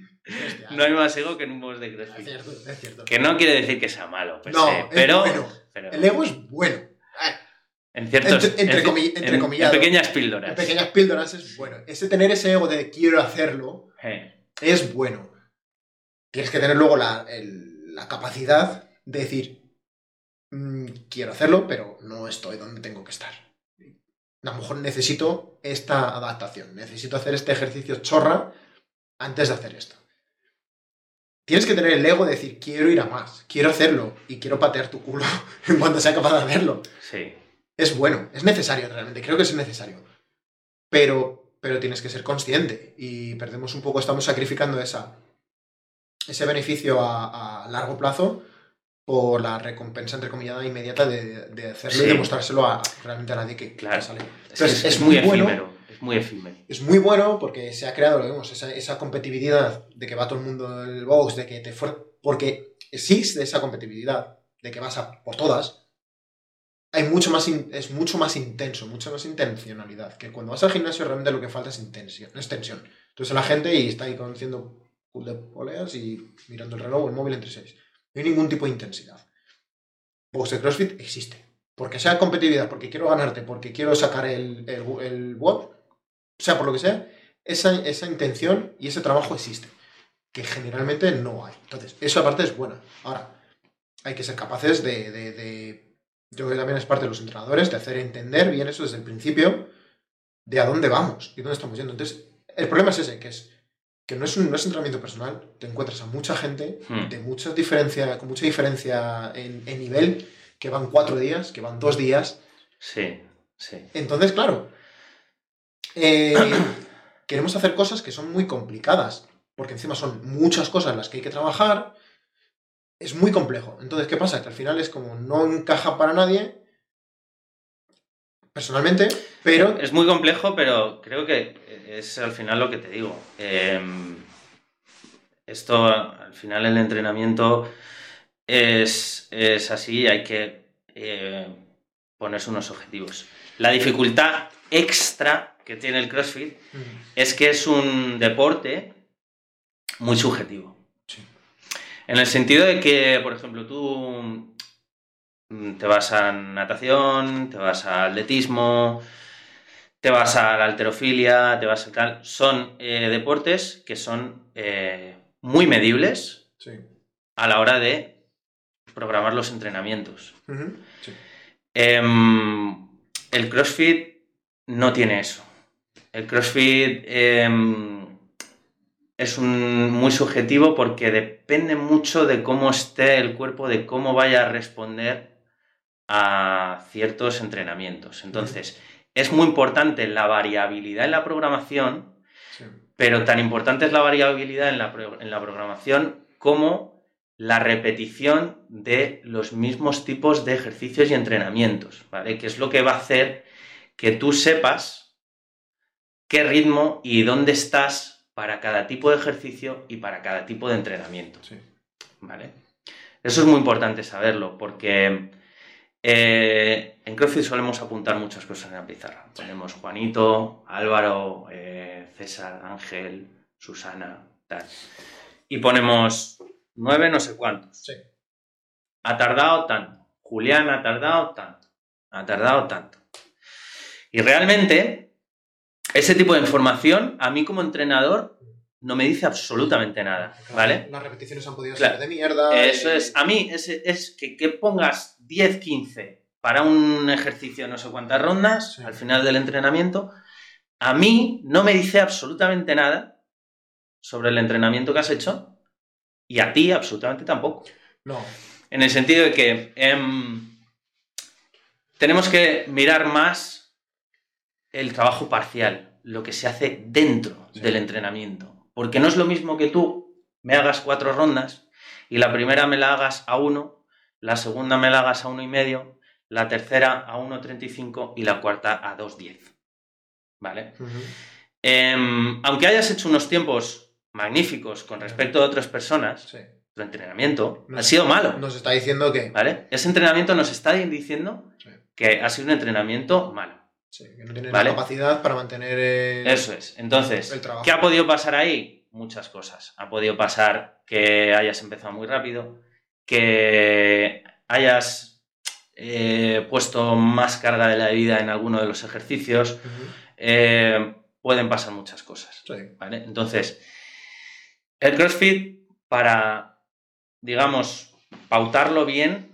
Speaker 2: No hay más ego que en un box de
Speaker 1: Es
Speaker 2: CrossFit.
Speaker 1: cierto, es cierto.
Speaker 2: Que no quiere decir que sea malo,
Speaker 1: No,
Speaker 2: se,
Speaker 1: es
Speaker 2: pero,
Speaker 1: bueno.
Speaker 2: pero
Speaker 1: El ego es bueno.
Speaker 2: En ciertos
Speaker 1: entre- entre
Speaker 2: en-
Speaker 1: comi-
Speaker 2: en-
Speaker 1: entrecomillado.
Speaker 2: en pequeñas
Speaker 1: En
Speaker 2: píldoras.
Speaker 1: pequeñas píldoras es bueno. Ese tener ese ego de quiero hacerlo es bueno. Tienes que tener luego la, el- la capacidad de decir, "Mm, quiero hacerlo, pero no estoy donde tengo que estar. A lo mejor necesito esta adaptación, necesito hacer este ejercicio chorra antes de hacer esto. Tienes que tener el ego de decir, quiero ir a más, quiero hacerlo y quiero patear tu culo <laughs> en cuanto sea capaz de hacerlo.
Speaker 2: sí,
Speaker 1: Es bueno, es necesario realmente, creo que es necesario. Pero, pero tienes que ser consciente y perdemos un poco, estamos sacrificando esa, ese beneficio a, a largo plazo por la recompensa entrecomillada inmediata de, de hacerlo
Speaker 2: Sí.
Speaker 1: y demostrárselo a realmente a nadie que, que
Speaker 2: Claro.
Speaker 1: sale.
Speaker 2: es,
Speaker 1: Entonces,
Speaker 2: es
Speaker 1: es
Speaker 2: muy
Speaker 1: muy bueno.
Speaker 2: efímero. Es muy efímero.
Speaker 1: Es muy bueno porque se ha creado, lo vemos, esa, esa competitividad de que va todo el mundo el box, de que te porque existe esa competitividad de que vas a por todas. Hay mucho más es mucho más intenso, mucha más intencionalidad. Que cuando vas al gimnasio realmente lo que falta es intención, es tensión. Entonces la gente y está ahí con- haciendo pull de poleas y mirando el reloj o el móvil entre seis. No hay ningún tipo de intensidad. Box de CrossFit existe. Porque sea competitividad, porque quiero ganarte, porque quiero sacar el, el, el sea por lo que sea, esa, esa intención y ese trabajo existe. Que generalmente no hay. Entonces, esa parte es buena. Ahora, hay que ser capaces de- Yo creo que también es parte de los entrenadores, de hacer entender bien eso desde el principio, de a dónde vamos y dónde estamos yendo. Entonces, el problema es ese, que es que no es un no es entrenamiento personal, te encuentras a mucha gente
Speaker 2: Hmm.
Speaker 1: de mucha diferencia, con mucha diferencia en, en nivel, que van cuatro días, que van dos días,
Speaker 2: Sí, sí.
Speaker 1: entonces, claro, eh, <coughs> queremos hacer cosas que son muy complicadas, porque encima son muchas cosas las que hay que trabajar, es muy complejo. Entonces, ¿qué pasa? Que al final es como no encaja para nadie, personalmente, pero...
Speaker 2: Es muy complejo, pero creo que es al final lo que te digo. Eh, esto, al final, el entrenamiento es, es así, hay que eh, ponerse unos objetivos. La dificultad extra que tiene el CrossFit es que es un deporte muy subjetivo. En el sentido de que, por ejemplo, tú mm, te vas a natación, te vas a atletismo, te vas a la alterofilia, te vas a tal. Son eh, deportes que son eh, muy medibles
Speaker 1: Sí.
Speaker 2: a la hora de programar los entrenamientos.
Speaker 1: Sí.
Speaker 2: Em, el CrossFit no tiene eso. El CrossFit em, es un- muy subjetivo porque depende mucho de cómo esté el cuerpo, de cómo vaya a responder a ciertos entrenamientos. Entonces, es muy importante la variabilidad en la programación,
Speaker 1: sí.
Speaker 2: pero tan importante es la variabilidad en la, en la programación como la repetición de los mismos tipos de ejercicios y entrenamientos, ¿vale? Que es lo que va a hacer que tú sepas qué ritmo y dónde estás para cada tipo de ejercicio y para cada tipo de entrenamiento,
Speaker 1: sí.
Speaker 2: ¿vale? Eso es muy importante saberlo porque Eh, en CrossFit solemos apuntar muchas cosas en la pizarra. Ponemos Juanito, Álvaro, eh, César, Ángel, Susana, tal. Y ponemos nueve no sé cuántos.
Speaker 1: Sí.
Speaker 2: Ha tardado tanto. Julián ha tardado tanto. Ha tardado tanto. Y realmente, ese tipo de información, a mí como entrenador, no me dice absolutamente nada, ¿vale?
Speaker 1: Las repeticiones han podido
Speaker 2: Claro.
Speaker 1: ser de mierda.
Speaker 2: Eso
Speaker 1: y-
Speaker 2: es, a mí es, es que, que pongas 10, 15 para un ejercicio no sé cuántas rondas
Speaker 1: Sí.
Speaker 2: al final del entrenamiento, a mí no me dice absolutamente nada sobre el entrenamiento que has hecho y a ti absolutamente tampoco.
Speaker 1: No.
Speaker 2: En el sentido de que em, tenemos que mirar más el trabajo parcial, lo que se hace dentro
Speaker 1: Sí.
Speaker 2: del entrenamiento. Porque no es lo mismo que tú me hagas cuatro rondas y la primera me la hagas a uno, la segunda me la hagas a uno y medio, la tercera a 1.35 y la cuarta a 2.10. ¿Vale? Em, aunque hayas hecho unos tiempos magníficos con respecto a otras personas,
Speaker 1: Sí.
Speaker 2: tu entrenamiento ha sido malo.
Speaker 1: Nos está diciendo que,
Speaker 2: ¿Vale? Ese entrenamiento nos está diciendo
Speaker 1: Sí.
Speaker 2: que ha sido un entrenamiento malo.
Speaker 1: Sí, que no tiene
Speaker 2: Vale.
Speaker 1: la capacidad para mantener. eh,
Speaker 2: Eso es. Entonces,
Speaker 1: El trabajo.
Speaker 2: ¿qué ha podido pasar ahí? Muchas cosas. Ha podido pasar que hayas empezado muy rápido, que hayas eh, puesto más carga de la vida en alguno de los ejercicios. Eh, pueden pasar muchas cosas.
Speaker 1: Sí.
Speaker 2: ¿vale? Entonces, el CrossFit, para, digamos, pautarlo bien,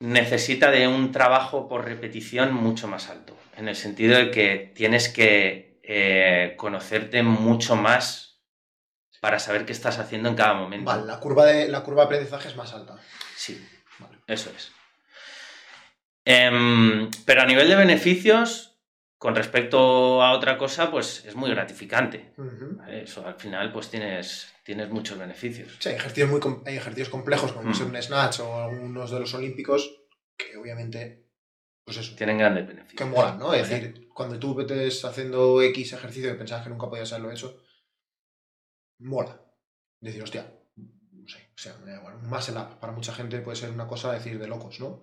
Speaker 2: necesita de un trabajo por repetición mucho más alto, en el sentido de que tienes que eh, conocerte mucho más para saber qué estás haciendo en cada momento.
Speaker 1: Vale, la curva, de, la curva de aprendizaje es más alta.
Speaker 2: Sí,
Speaker 1: Vale.
Speaker 2: eso es. Em, pero a nivel de beneficios, con respecto a otra cosa, pues es muy gratificante. Eso al final, pues tienes, tienes muchos beneficios.
Speaker 1: Sí, hay ejercicios, muy hay ejercicios complejos, como
Speaker 2: Mm.
Speaker 1: ser un snatch o algunos de los olímpicos, que obviamente, pues eso,
Speaker 2: Tienen grandes beneficios.
Speaker 1: que molan, ¿no? Es decir, cuando tú estés haciendo X ejercicio que pensabas que nunca podías haberlo hecho, mola. Decir, hostia, no sé, o sea, igual, un muscle up para mucha gente puede ser una cosa decir de locos, ¿no?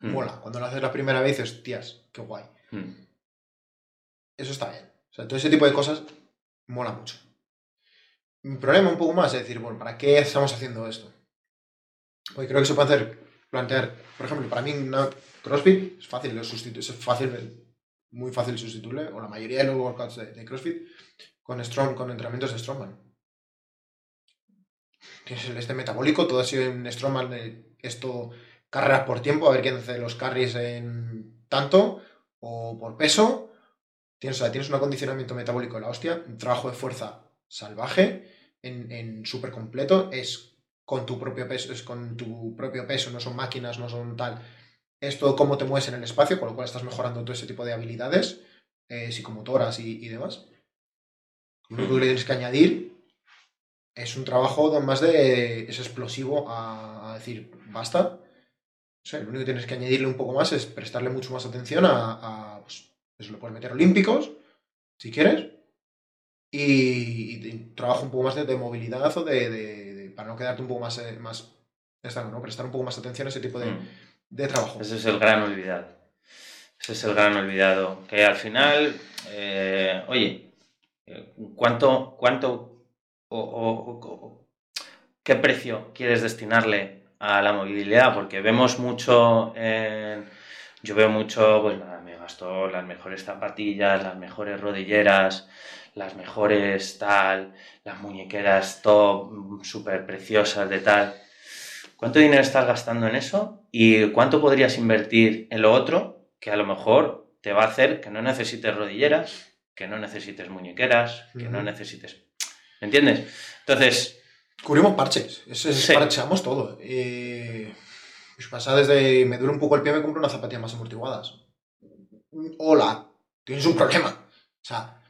Speaker 2: Mm.
Speaker 1: Mola. Cuando lo haces la primera vez, dices, tías, qué guay.
Speaker 2: Mm.
Speaker 1: Eso está bien. O sea, todo ese tipo de cosas mola mucho. Mi problema un poco más es decir, bueno, ¿para qué estamos haciendo esto? Porque creo que se puede hacer, plantear, por ejemplo, para mí una CrossFit es fácil, es fácil, muy fácil sustituirle, o la mayoría de los workouts de, CrossFit, con, strong, con entrenamientos de Strongman. Tienes el este metabólico, todo ha sido en Strongman, esto, carreras por tiempo, a ver quién hace los carries en tanto, o por peso, Tienes, o sea, tienes un acondicionamiento metabólico de la hostia, un trabajo de fuerza salvaje, en, en súper completo, es con tu propio peso, es con tu propio peso, no son máquinas, no son tal. Es todo cómo te mueves en el espacio, con lo cual estás mejorando todo ese tipo de habilidades eh, psicomotoras y, y demás. Lo único que le tienes que añadir es un trabajo más de. es explosivo a, decir basta. O sea, lo único que tienes que añadirle un poco más es prestarle mucho más atención a, pues, eso lo puedes meter olímpicos, si quieres, y, y trabajo un poco más de, movilidad o de, para no quedarte un poco más, eh, más esta, ¿no? prestar un poco más atención a ese tipo de,
Speaker 2: Mm.
Speaker 1: De trabajo.
Speaker 2: Ese es el gran olvidado. Ese es el gran olvidado. Que al final, eh, oye, eh, ¿cuánto, cuánto o, qué precio quieres destinarle a la movilidad? Porque vemos mucho Yo veo mucho, pues nada, me gasto las mejores zapatillas, las mejores rodilleras, las mejores tal, las muñequeras top, súper preciosas de tal. ¿Cuánto dinero estás gastando en eso? ¿Y cuánto podrías invertir en lo otro que a lo mejor te va a hacer que no necesites rodilleras, que no necesites muñequeras, que no necesites... ¿Me entiendes? Entonces,
Speaker 1: Cubrimos parches, es,
Speaker 2: Sí.
Speaker 1: parcheamos todo. Eh, pues pasa desde me duele un poco el pie, me compro unas zapatillas más amortiguadas. Hola, tienes un problema. O sea,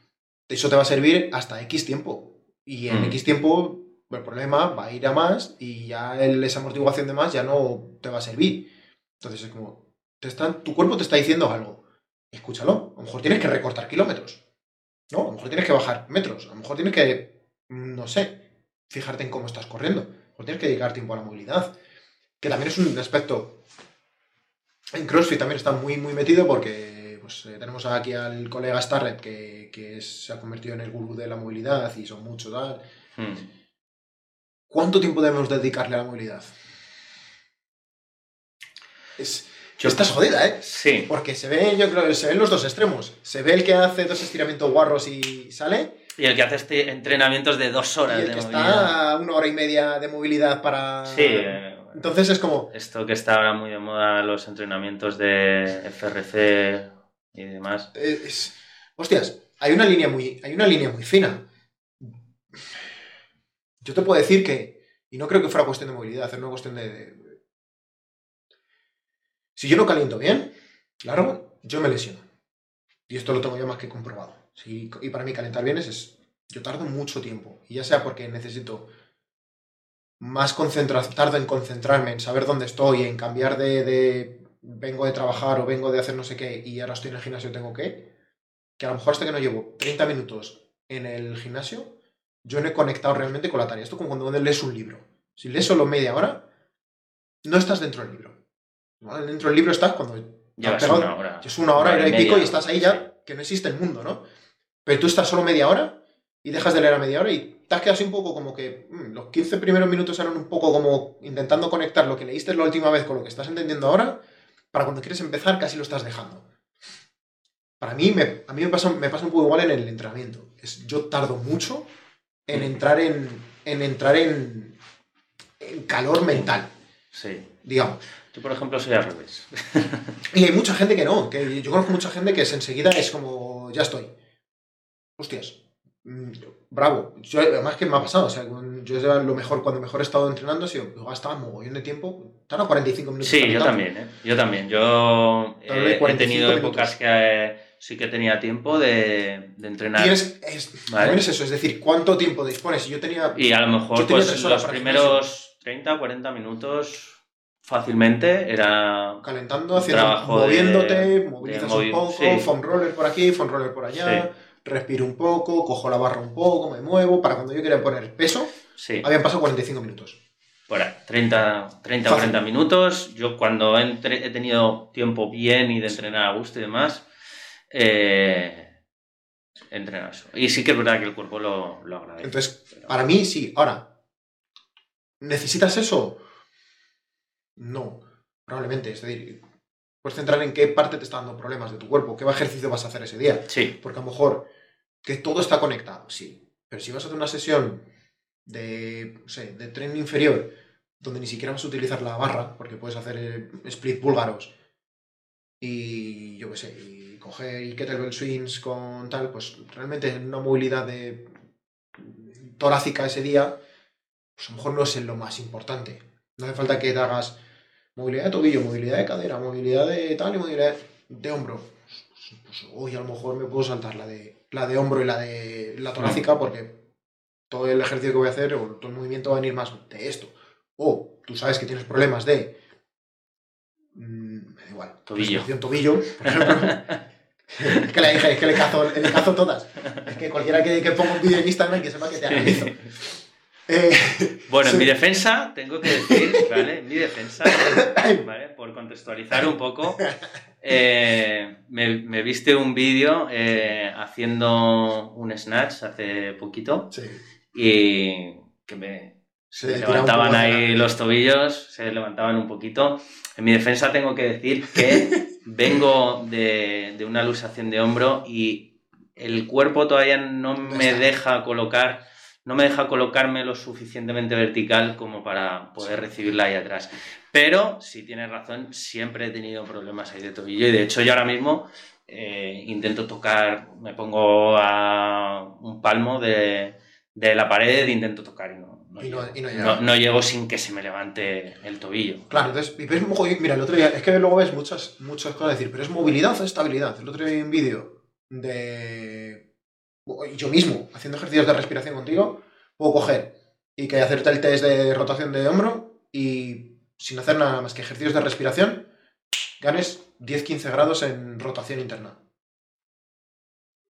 Speaker 1: eso te va a servir hasta X tiempo. Y en
Speaker 2: Mm.
Speaker 1: X tiempo el problema va a ir a más y ya el- esa amortiguación de más ya no te va a servir. Entonces es como, te están, tu cuerpo te está diciendo algo. Escúchalo. A lo mejor tienes que recortar kilómetros. ¿No? A lo mejor tienes que bajar metros. A lo mejor tienes que, no sé, fijarte en cómo estás corriendo. A lo mejor tienes que dedicar tiempo a la movilidad. Que también es un aspecto En CrossFit también está muy, muy metido porque pues, eh, tenemos aquí al colega Starrett que, que se ha convertido en el gurú de la movilidad y son muchos tal.
Speaker 2: Hmm.
Speaker 1: ¿Cuánto tiempo debemos dedicarle a la movilidad? Es,
Speaker 2: Yo-
Speaker 1: Estás jodida, ¿eh?
Speaker 2: Sí,
Speaker 1: Porque se ve, yo creo se ven los dos extremos. Se ve el que hace dos estiramientos guarros y sale,
Speaker 2: y el que hace este entrenamientos de dos
Speaker 1: y
Speaker 2: horas
Speaker 1: el
Speaker 2: de
Speaker 1: que
Speaker 2: movilidad.
Speaker 1: está a una hora y media de movilidad para.
Speaker 2: Sí, eh,
Speaker 1: Entonces es como.
Speaker 2: esto que está ahora muy de moda, los entrenamientos de FRC y demás.
Speaker 1: eh, es- hostias, hay una línea muy. Hay una línea muy fina. Yo te puedo decir que. Y no creo que fuera cuestión de movilidad, es una cuestión de. Si yo no caliento bien, largo, yo me lesiono. Y esto lo tengo ya más que comprobado. Sí, y para mí calentar bien es, es- Yo tardo mucho tiempo. Y ya sea porque necesito más concentración, tardo en concentrarme, en saber dónde estoy, en cambiar de, de- Vengo de trabajar o vengo de hacer no sé qué y ahora estoy en el gimnasio tengo que... Que a lo mejor hasta que no llevo 30 minutos en el gimnasio, yo no he conectado realmente con la tarea. Esto es como cuando lees un libro. Si lees solo media hora, no estás dentro del libro. Dentro del libro estás cuando
Speaker 2: Llevas
Speaker 1: pegado-
Speaker 2: una hora.
Speaker 1: es una hora, hora y pico y estás ahí ya, que no existe el mundo, ¿no? Pero tú estás solo media hora y dejas de leer a media hora y te has quedado así un poco como que mm, los 15 primeros minutos eran un poco como intentando conectar lo que leíste la última vez con lo que estás entendiendo ahora, para cuando quieres empezar casi lo estás dejando. Para mí, me, a mí me pasa, me pasa un poco igual en el entrenamiento. Es, yo tardo mucho en entrar en, en entrar en, en calor mental,
Speaker 2: Sí.
Speaker 1: digamos.
Speaker 2: Yo, por ejemplo, soy al revés. <laughs>
Speaker 1: Y hay mucha gente que no, que yo conozco mucha gente que es enseguida es como, ya estoy. Hostias, mm, bravo. Yo, además que me ha pasado, o sea, yo lo mejor, cuando mejor he estado entrenando sido, yo gastaba mogollón de tiempo, tarda 45 minutos.
Speaker 2: Sí, yo también, ¿eh? Yo también. Yo eh, he
Speaker 1: 45
Speaker 2: tenido
Speaker 1: minutos.
Speaker 2: épocas que eh, sí que tenía tiempo de, de entrenar.
Speaker 1: Tienes, es,
Speaker 2: Vale.
Speaker 1: también es eso, es decir, ¿cuánto tiempo dispones? Yo tenía...
Speaker 2: Y a lo mejor pues, los primeros 30, 40 minutos fácilmente era...
Speaker 1: calentando, haciendo,
Speaker 2: de-
Speaker 1: moviéndote,
Speaker 2: de
Speaker 1: movilizas
Speaker 2: movi-
Speaker 1: un poco,
Speaker 2: sí.
Speaker 1: foam roller por aquí, foam roller por allá, respiro un poco, cojo la barra un poco, me muevo, para cuando yo quería poner peso,
Speaker 2: Sí,
Speaker 1: habían pasado 45 minutos.
Speaker 2: ahí, 30, 30
Speaker 1: Fácil.
Speaker 2: 40 minutos. Yo cuando he tenido tiempo bien y de entrenar a gusto y demás, eh, eso. Y sí que es verdad que el cuerpo lo, lo agradece.
Speaker 1: Entonces,
Speaker 2: Pero-
Speaker 1: para mí sí. Ahora, ¿necesitas eso? No, probablemente. Es decir, puedes centrar en qué parte te está dando problemas de tu cuerpo, qué ejercicio vas a hacer ese día.
Speaker 2: Sí,
Speaker 1: Porque a lo mejor que todo está conectado, sí. Pero si vas a hacer una sesión de, no sé, de tren inferior, donde ni siquiera vas a utilizar la barra, porque puedes hacer eh, split búlgaros y yo qué sé, y coger y kettlebell swings con tal, pues realmente una movilidad de torácica ese día, pues a lo mejor no es lo más importante. No hace falta que te hagas movilidad de tobillo, movilidad de cadera, movilidad de tal y movilidad de hombro. Pues, pues, hoy a lo mejor me puedo saltar la de, la de hombro y la de la torácica porque todo el ejercicio que voy a hacer o todo el movimiento va a venir más de esto. O tú sabes que tienes problemas de... mm, me da igual.
Speaker 2: Tobillo.
Speaker 1: tobillo, por ejemplo. <laughs> es que le dije, es que le cazo, le cazo todas. Es que cualquiera que, que ponga un vídeo en Instagram que sepa que te analizo. Eh,
Speaker 2: Bueno, en mi defensa, tengo que decir, ¿vale? En mi defensa, ¿vale? Por contextualizar un poco, eh, me, me viste un vídeo eh, haciendo un snatch hace poquito
Speaker 1: sí,
Speaker 2: y que me,
Speaker 1: se
Speaker 2: me levantaban ahí los tobillos, se levantaban un poquito. En mi defensa tengo que decir que <laughs> vengo de, de una luxación de hombro y el cuerpo todavía no me deja colocar, no me deja colocarme lo suficientemente vertical como para poder recibirla ahí atrás. Pero, si tienes razón, siempre he tenido problemas ahí de tobillo y de hecho yo ahora mismo eh, intento tocar, me pongo a un palmo de, de la pared, intento tocar y no, no
Speaker 1: Y no- y no llega.
Speaker 2: No- no llego sin que se me levante el tobillo.
Speaker 1: Claro, entonces, y ves mira, el otro día, es que luego ves muchas, muchas cosas decir, pero es movilidad o estabilidad. El otro día vi un vídeo de yo mismo, haciendo ejercicios de respiración contigo, puedo coger y que hacerte el test de rotación de hombro y sin hacer nada más que ejercicios de respiración, ganes 10-15 grados en rotación interna.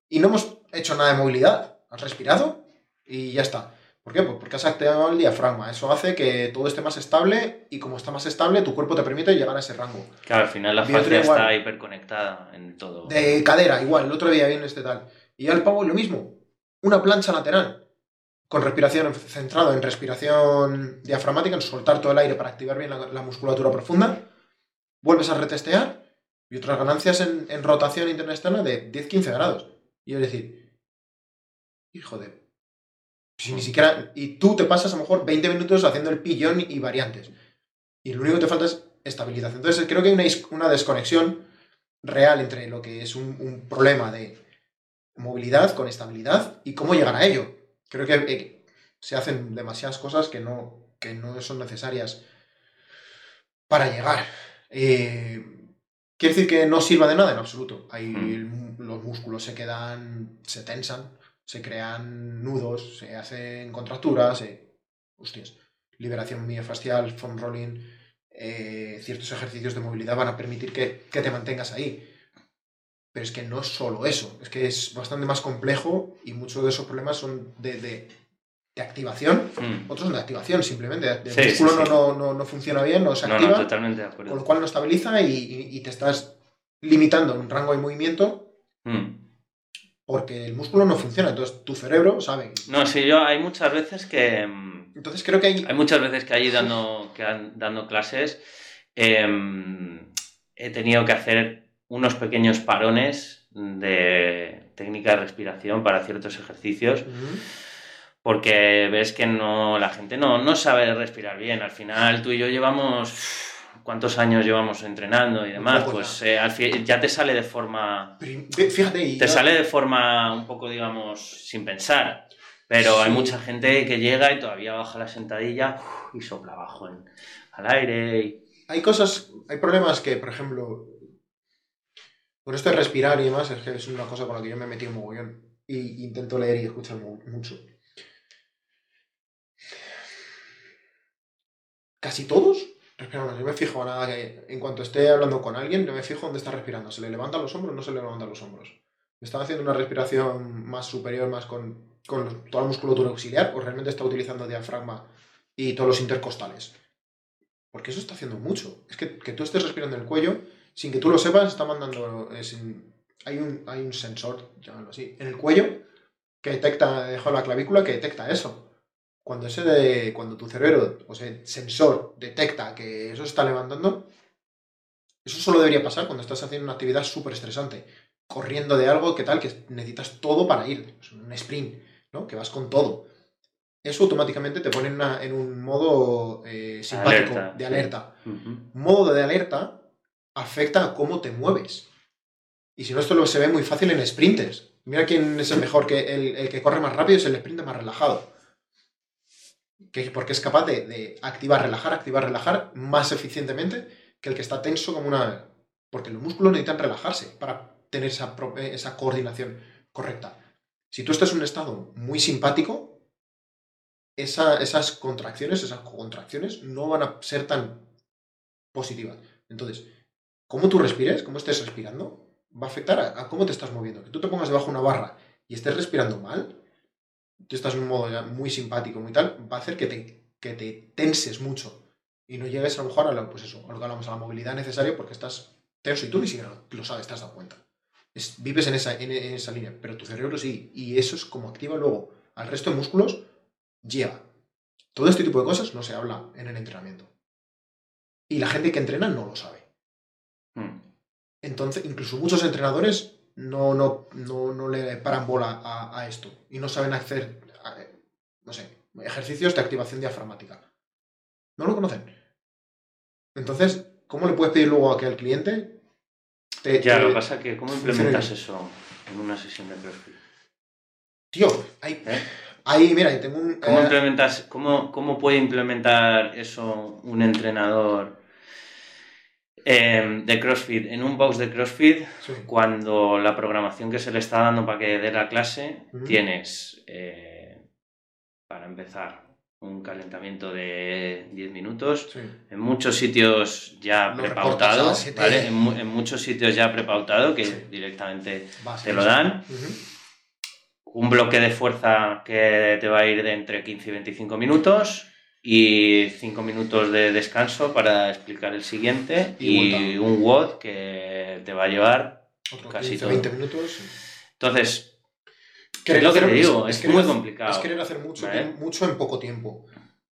Speaker 1: Y no hemos hecho nada de movilidad, has respirado y ya está. ¿Por qué? Pues porque has activado el diafragma. Eso hace que todo esté más estable y como está más estable, tu cuerpo te permite llegar a ese rango.
Speaker 2: Claro, al final la fascia está hiperconectada en todo.
Speaker 1: De cadera, igual, el otro día viene este tal. Y al pavo lo mismo. Una plancha lateral. Con respiración centrado en respiración diafragmática, en soltar todo el aire para activar bien la, la musculatura profunda. Vuelves a retestear y otras ganancias en, en rotación interna externa de 10-15 grados. Y es decir, hijo de. Si ni siquiera. Y tú te pasas a lo mejor 20 minutos haciendo el pillón y variantes. Y lo único que te falta es estabilización. Entonces creo que hay una, desconexión real entre lo que es un, un problema de movilidad con estabilidad y cómo llegar a ello. Creo que eh, se hacen demasiadas cosas que no, que no son necesarias para llegar. Eh, ¿Quiere decir que no sirva de nada? En absoluto. Hay,
Speaker 2: Mm.
Speaker 1: Los músculos se quedan, se tensan, se crean nudos, se hacen contracturas, se... Hostias. Liberación miofascial, foam rolling, eh, ciertos ejercicios de movilidad van a permitir que, que te mantengas ahí. Pero es que no es solo eso, es que es bastante más complejo y muchos de esos problemas son de, de- de activación,
Speaker 2: Mm.
Speaker 1: otros son de activación simplemente. El
Speaker 2: Sí,
Speaker 1: músculo
Speaker 2: sí,
Speaker 1: no,
Speaker 2: sí.
Speaker 1: no, no, no funciona bien, no se
Speaker 2: No,
Speaker 1: activa,
Speaker 2: totalmente de
Speaker 1: con lo cual no estabiliza y, y- y te estás limitando un rango de movimiento
Speaker 2: Mm.
Speaker 1: Porque el músculo no funciona. Entonces tu cerebro sabe.
Speaker 2: No, sí, yo hay muchas veces que. mm,
Speaker 1: Entonces creo que hay.
Speaker 2: Hay muchas veces que allí dando, que han- dando clases em, he tenido que hacer unos pequeños parones de técnica de respiración para ciertos ejercicios porque ves que no, la gente no, no sabe respirar bien. Al final tú y yo llevamos... ¿Cuántos años llevamos entrenando y demás? Pues eh, al ya te sale de forma...
Speaker 1: Fíjate, y
Speaker 2: Te sale de forma un poco, digamos, sin pensar. Pero hay mucha gente que llega y todavía baja la sentadilla y sopla abajo en- al aire. y-
Speaker 1: hay cosas, hay problemas que, por ejemplo, con esto de respirar y demás, es que es una cosa con la que yo me he metido mogollón. Y intento leer y escuchar mu- mucho. Casi todos respiran mal. Yo me fijo nada que en cuanto esté hablando con alguien, yo me fijo dónde está respirando. ¿Se le levantan los hombros o no se le levantan los hombros? ¿Están haciendo una respiración más superior, más con, con toda la musculatura auxiliar? ¿O realmente está utilizando diafragma y todos los intercostales? Porque eso está haciendo mucho. Es que, que tú estés respirando en el cuello, sin que tú lo sepas, está mandando. hay, un, hay un sensor, llamarlo así, en el cuello que detecta, dejo la clavícula, que detecta eso. Cuando, ese de, cuando tu cerebro, o sea, el sensor detecta que eso se está levantando, eso solo debería pasar cuando estás haciendo una actividad súper estresante. Corriendo de algo que tal, que necesitas todo para ir. Es un sprint, ¿no? Que vas con todo. Eso automáticamente te pone en, una- en un modo eh, simpático,
Speaker 2: Alerta,
Speaker 1: de
Speaker 2: sí.
Speaker 1: alerta modo de alerta afecta a cómo te mueves. Y si no, esto lo se ve muy fácil en sprinters. Mira quién es el mejor, que el, el que corre más rápido es el sprinter más relajado. Que, porque es capaz de, activar, relajar, activar, relajar más eficientemente que el que está tenso como una... Porque los músculos necesitan relajarse para tener esa, eh, esa coordinación correcta. Si tú estás en un estado muy simpático, esa- esas contracciones, esas contracciones no van a ser tan positivas. Entonces, cómo tú respires, cómo estés respirando, va a afectar a, a cómo te estás moviendo. Que tú te pongas debajo de una barra y estés respirando mal, tú estás en un modo ya muy simpático, muy tal, va a hacer que te, que te tenses mucho y no llegues a lo mejor a, la, pues eso, a lo que hablamos, a la movilidad necesaria porque estás tenso y tú ni siquiera lo, sabes, te has dado cuenta. Es- vives en esa, en, en esa línea, pero tu cerebro sí, y eso es como activa luego al resto de músculos, lleva. Todo este tipo de cosas no se habla en el entrenamiento. Y la gente que entrena no lo sabe.
Speaker 2: Mm.
Speaker 1: Entonces, incluso muchos entrenadores no, no, no, no le paran bola a, a esto y no saben hacer, no sé, ejercicios de activación diafragmática. No lo conocen. Entonces, ¿cómo le puedes pedir luego a que al cliente te,
Speaker 2: Ya,
Speaker 1: te-
Speaker 2: lo que pasa es que ¿cómo implementas eso en una sesión de CrossFit?
Speaker 1: Tío, hay,
Speaker 2: ¿Eh?
Speaker 1: ahí, mira, ahí tengo un...
Speaker 2: ¿Cómo,
Speaker 1: eh,
Speaker 2: implementas, cómo, cómo puede implementar eso un entrenador eh, de CrossFit en un box de CrossFit
Speaker 1: sí.
Speaker 2: cuando la programación que se le está dando para que dé la clase tienes, eh, para empezar, un calentamiento de 10 minutos.
Speaker 1: sí.
Speaker 2: En muchos sitios ya
Speaker 1: Lo
Speaker 2: prepautado. En, mu- en muchos sitios ya prepautado que
Speaker 1: Sí.
Speaker 2: directamente te lo dan. Un bloque de fuerza que te va a ir de entre 15 y 25 minutos y 5 minutos de descanso para explicar el siguiente
Speaker 1: Y
Speaker 2: y, un WOD que te va a llevar
Speaker 1: Otro
Speaker 2: casi
Speaker 1: 15,
Speaker 2: todo.
Speaker 1: 20 minutos.
Speaker 2: Entonces,
Speaker 1: Querer
Speaker 2: lo que te digo, es muy complicado,
Speaker 1: Es querer hacer mucho, mucho en poco tiempo.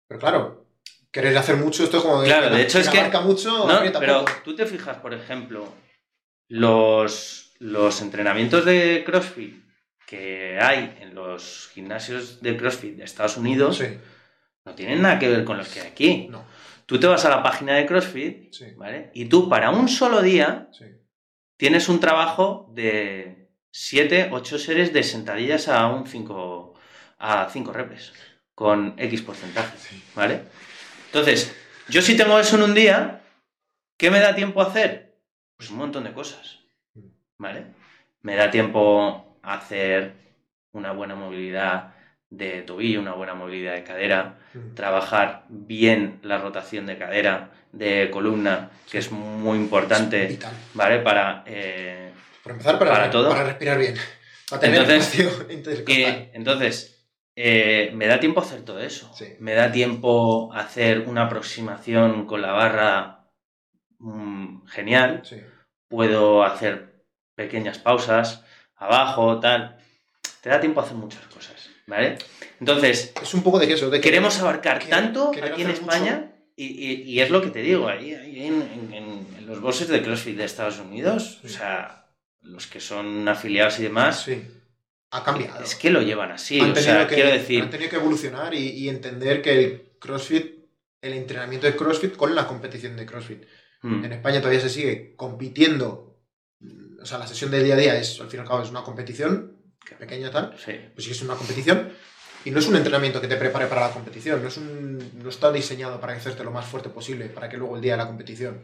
Speaker 1: Pero claro, querer hacer mucho, esto es como.
Speaker 2: Claro,
Speaker 1: quien-
Speaker 2: de hecho
Speaker 1: quien
Speaker 2: es que-
Speaker 1: mucho,
Speaker 2: no, pero
Speaker 1: poco.
Speaker 2: tú te fijas, por ejemplo, los, los entrenamientos de CrossFit que hay en los gimnasios de CrossFit de Estados Unidos
Speaker 1: Sí,
Speaker 2: no tienen nada que ver con los que hay aquí.
Speaker 1: no.
Speaker 2: Tú te vas a la página de CrossFit,
Speaker 1: Sí,
Speaker 2: ¿vale? Y tú para un solo día
Speaker 1: sí.
Speaker 2: tienes un trabajo de 7, 8 series de sentadillas a un 5 a 5 repes con X porcentaje,
Speaker 1: Sí.
Speaker 2: ¿vale? Entonces, yo si tengo eso en un día, ¿qué me da tiempo a hacer? Pues un montón de cosas, ¿vale? Me da tiempo a hacer una buena movilidad de tobillo, una buena movilidad de cadera, trabajar bien la rotación de cadera, de columna, que es muy importante,
Speaker 1: Vital.
Speaker 2: ¿vale? Para... eh,
Speaker 1: Por empezar, para,
Speaker 2: Para todo.
Speaker 1: para respirar bien. Para tener
Speaker 2: Entonces, <laughs> eh, entonces, eh, me da tiempo a hacer todo eso.
Speaker 1: Sí.
Speaker 2: Me da tiempo a hacer una aproximación con la barra mm, genial.
Speaker 1: Sí.
Speaker 2: Puedo hacer pequeñas pausas abajo, tal. Te da tiempo a hacer muchas cosas, ¿vale? Entonces,
Speaker 1: Es un poco de eso. De que
Speaker 2: queremos abarcar tanto aquí en España y, y- y es lo que te digo, ahí, ahí en, en- en- en los bosses de CrossFit de Estados Unidos, o sea, los que son afiliados y demás,
Speaker 1: Sí. Ha cambiado.
Speaker 2: es que lo llevan así.
Speaker 1: han
Speaker 2: O
Speaker 1: tenido
Speaker 2: sea,
Speaker 1: que,
Speaker 2: quiero decir,
Speaker 1: han tenido que evolucionar y, y entender que el CrossFit, el entrenamiento de CrossFit con la competición de CrossFit.
Speaker 2: mm,
Speaker 1: En España todavía se sigue compitiendo. O sea, la sesión de día a día es, al fin y al cabo, es una competición pequeña tal.
Speaker 2: sí.
Speaker 1: Pues sí que es una competición. Y no es un entrenamiento que te prepare para la competición. No, es un, no está diseñado para hacerte lo más fuerte posible, para que luego el día de la competición,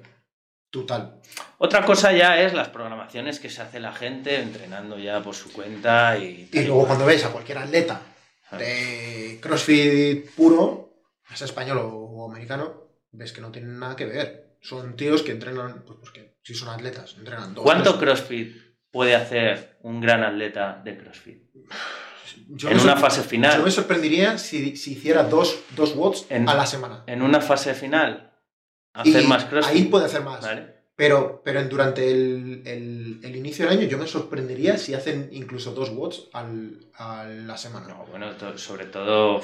Speaker 1: tú tal.
Speaker 2: Otra cosa ya es las programaciones que se hace la gente entrenando ya por su cuenta y...
Speaker 1: Y luego cuando ves a cualquier atleta
Speaker 2: Ah.
Speaker 1: de CrossFit puro, sea español o, o americano, ves que no tienen nada que ver. Son tíos que entrenan, pues porque si son atletas, entrenan dos.
Speaker 2: ¿Cuánto
Speaker 1: tres-
Speaker 2: CrossFit puede hacer un gran atleta de CrossFit?
Speaker 1: Yo
Speaker 2: en una fase final.
Speaker 1: Yo me sorprendería si, si hiciera dos, dos watts
Speaker 2: En-
Speaker 1: a la semana.
Speaker 2: En una fase final, hacer
Speaker 1: Y
Speaker 2: más CrossFit.
Speaker 1: Ahí puede hacer más.
Speaker 2: ¿vale?
Speaker 1: Pero, pero durante el, el- el inicio del año yo me sorprendería si hacen incluso dos watts al- a la semana.
Speaker 2: No, bueno, to- sobre todo